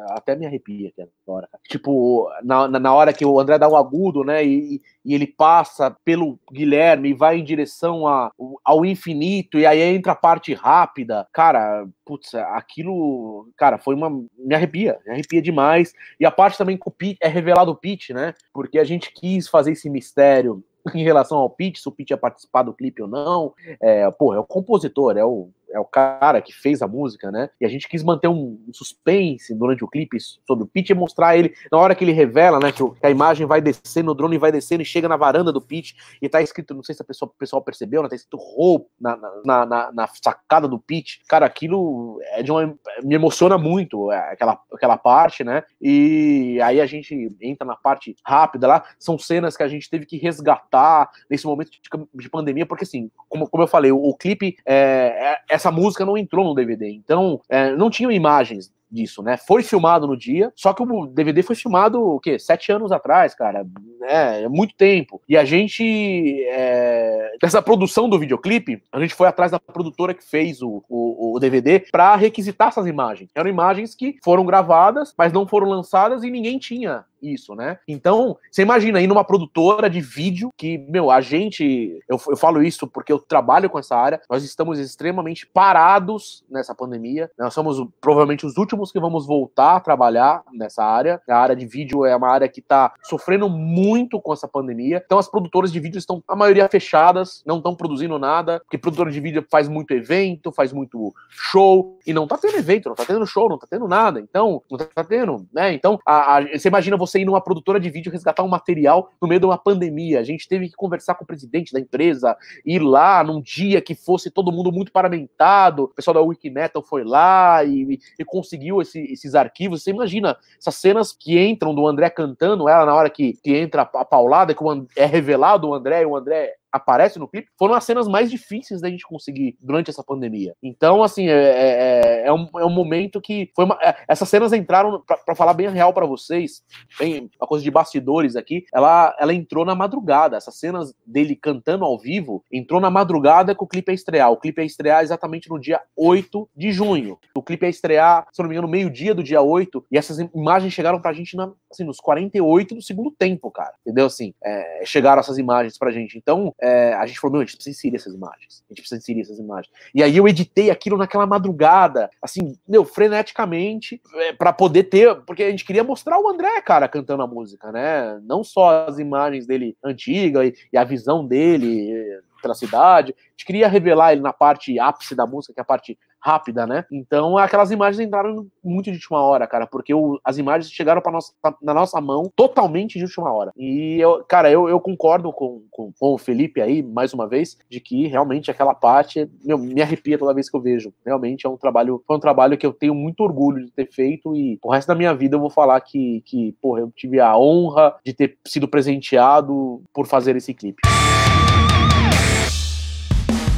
até me arrepia aqui agora. Tipo, na, na hora que o André dá o agudo, né? E, e ele passa pelo Guilherme e vai em direção a, ao infinito, e aí entra a parte rápida. Cara, putz, aquilo, cara, foi uma. Me arrepia, me arrepia demais. E a parte também que o Pete, é revelado o Pete, né? Porque a gente quis fazer esse mistério em relação ao Pete, se o Pete ia participar do clipe ou não. É, pô, é o compositor, é o, é o cara que fez a música, né? E a gente quis manter um suspense durante o clipe sobre o Pete e mostrar ele, na hora que ele revela, né, que, a imagem vai descendo, o drone vai descendo e chega na varanda do Pete e tá escrito, não sei se a pessoa, o pessoal percebeu, né, tá escrito Hope na, na, na, na sacada do Pete. Cara, aquilo é de uma, me emociona muito, é, aquela, aquela parte, né? E aí a gente entra na parte rápida lá, são cenas que a gente teve que resgatar nesse momento de, de pandemia, porque assim, como, como eu falei, o, o clipe, é, é- essa música não entrou no DVD, então é, não tinham imagens disso, né? Foi filmado no dia, só que o DVD foi filmado, o quê? Sete anos atrás, cara. É, é muito tempo. E a gente, é, dessa produção do videoclipe, a gente foi atrás da produtora que fez o, o, o DVD para requisitar essas imagens. Eram imagens que foram gravadas, mas não foram lançadas e ninguém tinha isso, né? Então, você imagina ir numa produtora de vídeo que, meu, a gente, eu, eu falo isso porque eu trabalho com essa área, nós estamos extremamente parados nessa pandemia, nós somos provavelmente os últimos que vamos voltar a trabalhar nessa área, a área de vídeo é uma área que tá sofrendo muito com essa pandemia, então as produtoras de vídeo estão, a maioria, fechadas, não estão produzindo nada, porque produtora de vídeo faz muito evento, faz muito show, e não tá tendo evento, não tá tendo show, não tá tendo nada, então, não tá tendo, né? Então, a- a- você imagina você ir numa produtora de vídeo resgatar um material no meio de uma pandemia. A gente teve que conversar com o presidente da empresa, ir lá num dia que fosse todo mundo muito paramentado. O pessoal da Wikimetal foi lá e, e conseguiu esse- esses arquivos. Você imagina essas cenas que entram do André cantando, ela na hora que, que entra a paulada, que é revelado o André e o André aparece no clipe, foram as cenas mais difíceis da gente conseguir durante essa pandemia. Então, assim, é, é, é um, é um momento que foi uma, é, essas cenas entraram, pra falar bem real pra vocês, bem, uma coisa de bastidores aqui, ela, ela entrou na madrugada. Essas cenas dele cantando ao vivo entrou na madrugada que o clipe ia estrear. O clipe ia estrear exatamente no dia 8 de junho. O clipe ia estrear, se não me engano, meio-dia do dia 8, e essas imagens chegaram pra gente na, assim, nos 48 do segundo tempo, cara. Entendeu? Assim, é, chegaram essas imagens pra gente. Então, é, a gente falou, meu, a gente precisa inserir essas imagens. A gente precisa inserir essas imagens. E aí eu editei aquilo naquela madrugada, assim, meu, freneticamente, é, para poder ter, porque a gente queria mostrar o André, cara, cantando a música, né? Não só as imagens dele antiga e, e a visão dele eh, pela cidade. A gente queria revelar ele na parte ápice da música, que é a parte rápida, né? Então aquelas imagens entraram muito de última hora, cara, porque o- as imagens chegaram para nossa, na nossa mão totalmente de última hora. E eu, cara, eu, eu concordo com, com, com o Felipe aí, mais uma vez, de que realmente aquela parte meu, me arrepia toda vez que eu vejo. Realmente é um trabalho, foi um trabalho que eu tenho muito orgulho de ter feito e o resto da minha vida eu vou falar que, que porra, eu tive a honra de ter sido presenteado por fazer esse clipe.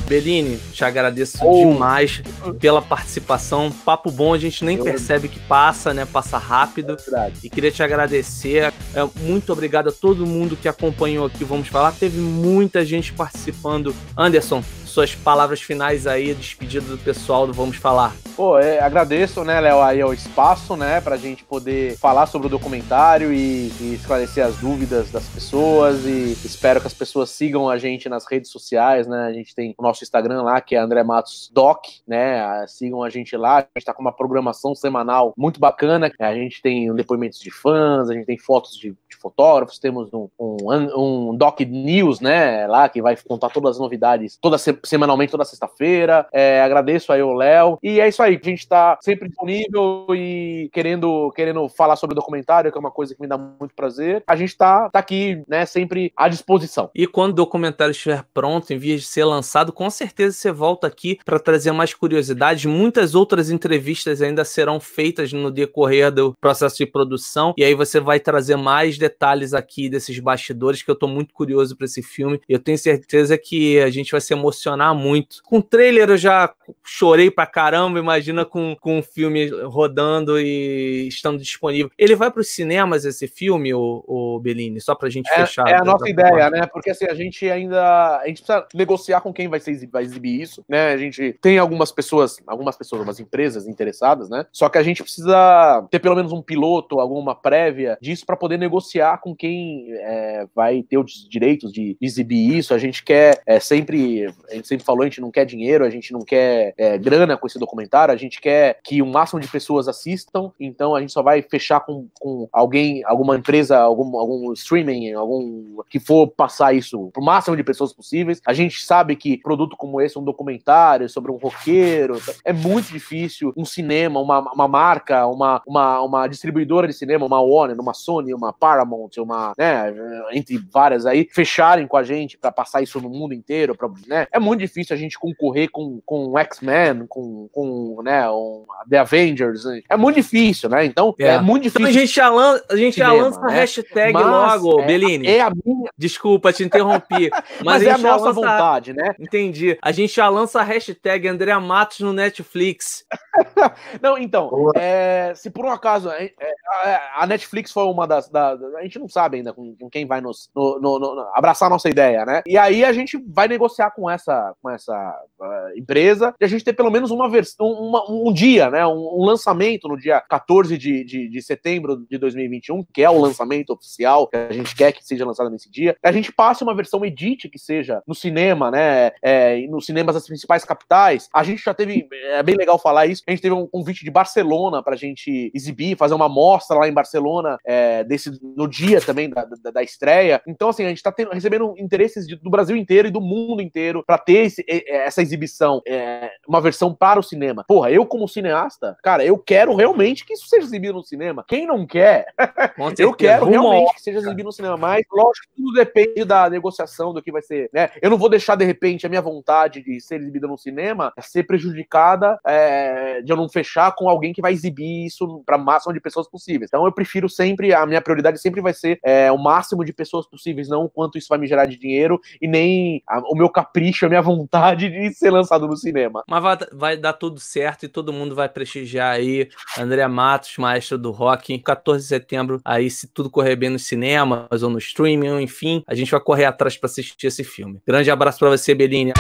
Bellini, te agradeço Oh. demais pela participação. Papo bom, a gente nem Eu- percebe que passa, né? Passa rápido. Verdade. E queria te agradecer. É, muito obrigado a todo mundo que acompanhou aqui. Vamos falar. Teve muita gente participando. Anderson, suas palavras finais aí, despedida do pessoal do Vamos Falar. Pô, é, agradeço, né, Léo, aí o espaço, né, pra gente poder falar sobre o documentário e, e esclarecer as dúvidas das pessoas e espero que as pessoas sigam a gente nas redes sociais, né, a gente tem o nosso Instagram lá, que é André Matos Doc, né, sigam a gente lá, a gente tá com uma programação semanal muito bacana, a gente tem depoimentos de fãs, a gente tem fotos de, de fotógrafos, temos um, um, um Doc News, né, lá, que vai contar todas as novidades, toda semanalmente, toda sexta-feira, é, agradeço aí o Léo, e é isso aí, a gente tá sempre disponível e querendo, querendo falar sobre o documentário, que é uma coisa que me dá muito prazer, a gente tá, tá aqui, né, sempre à disposição. E quando o documentário estiver pronto, em vias de ser lançado, com certeza você volta aqui para trazer mais curiosidades. Muitas outras entrevistas ainda serão feitas no decorrer do processo de produção. E aí você vai trazer mais detalhes aqui desses bastidores, que eu tô muito curioso para esse filme. Eu tenho certeza que a gente vai se emocionar muito. Com o trailer eu já chorei pra caramba, imagina com, com o filme rodando e estando disponível. Ele vai para os cinemas esse filme, o, o Bellini, só pra gente É, fechar. é a nossa ideia, né? Porque assim, a gente ainda. A gente precisa negociar com quem vai, ser, vai exibir isso, né? A gente tem algumas pessoas, algumas pessoas, algumas empresas interessadas, né? Só que a gente precisa ter pelo menos um piloto, alguma prévia disso para poder negociar com quem é, vai ter os direitos de exibir isso. A gente quer é, sempre, gente sempre falou, a gente não quer dinheiro, a gente não quer é, grana com esse documentário, a gente quer que o máximo de pessoas assistam, então a gente só vai fechar com, com alguém, alguma empresa, algum, algum streaming, algum que for passar isso pro máximo de pessoas possíveis. A gente sabe que produto como esse, um documentário sobre um roqueiro, é muito difícil um cinema, uma, uma marca, uma, uma, uma distribuidora de cinema, uma Warner, uma Sony, uma Paramount, uma, né, entre várias aí, fecharem com a gente para passar isso no mundo inteiro, pra, né? É muito difícil a gente concorrer com, com X-Men, com, com né, um, The Avengers. É muito difícil, né? Então, é, É. muito difícil. Então a gente já, lan- a, gente já Cinema, lança a né? hashtag Mas logo, é- Belini. É a minha, Desculpa, te interrompi. Mas, mas, a é a já nossa lança- vontade, né? Entendi. A gente já lança a hashtag André Matos no Netflix. Não, então, é, se por um acaso é, é, a Netflix foi uma das. da- a gente não sabe ainda com, com quem vai nos no- no- no- abraçar a nossa ideia, né? E aí a gente vai negociar com essa, com essa uh, empresa de a gente ter pelo menos uma versão, um dia, né? Um, um, lançamento no dia 14 de, de, de, setembro de 2021, que é o lançamento oficial, que a gente quer que seja lançado nesse dia. Que a gente passe uma versão edit que seja no cinema, né? É, nos cinemas das principais capitais. A gente já teve, é bem legal falar isso, a gente teve um convite de Barcelona pra gente exibir, fazer uma mostra lá em Barcelona é, desse, no dia também da, da, da estreia. Então, assim, a gente tá tendo, recebendo interesses de, do Brasil inteiro e do mundo inteiro para ter esse, essa exibição, é, uma versão para o cinema. Porra, eu como cineasta, cara, eu quero realmente que isso seja exibido no cinema. Quem não quer, eu quero realmente que seja exibido no cinema. Mas, lógico, tudo depende da negociação, do que vai ser, né? Eu não vou deixar, de repente, a minha vontade de ser exibida no cinema ser prejudicada é, de eu não fechar com alguém que vai exibir isso para máximo de pessoas possíveis. Então, eu prefiro sempre, a minha prioridade sempre vai ser é, o máximo de pessoas possíveis, não o quanto isso vai me gerar de dinheiro e nem a, o meu capricho, a minha vontade de ser lançado no cinema. Mas vai, vai, dar tudo certo e todo mundo vai prestigiar aí André Matos, maestro do rock, 14 de setembro, aí se tudo correr bem nos cinemas ou no streaming, enfim, a gente vai correr atrás para assistir esse filme. Grande abraço para você, Belinha.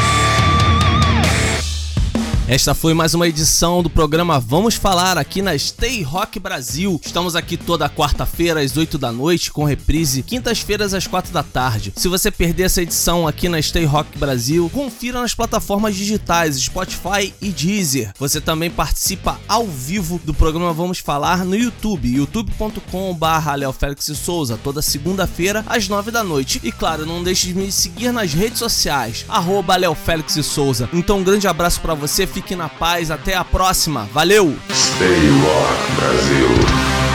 Esta foi mais uma edição do programa Vamos Falar aqui na Stay Rock Brasil. Estamos aqui toda quarta-feira às 8 da noite com reprise quintas-feiras às 4 da tarde. Se você perder essa edição aqui na Stay Rock Brasil, confira nas plataformas digitais Spotify e Deezer. Você também participa ao vivo do programa Vamos Falar no YouTube, Félix Souza, toda segunda-feira às 9 da noite. E claro, não deixe de me seguir nas redes sociais, arroba Souza. Então um grande abraço para você fique na paz, até a próxima. Valeu! Stay Rock Brasil.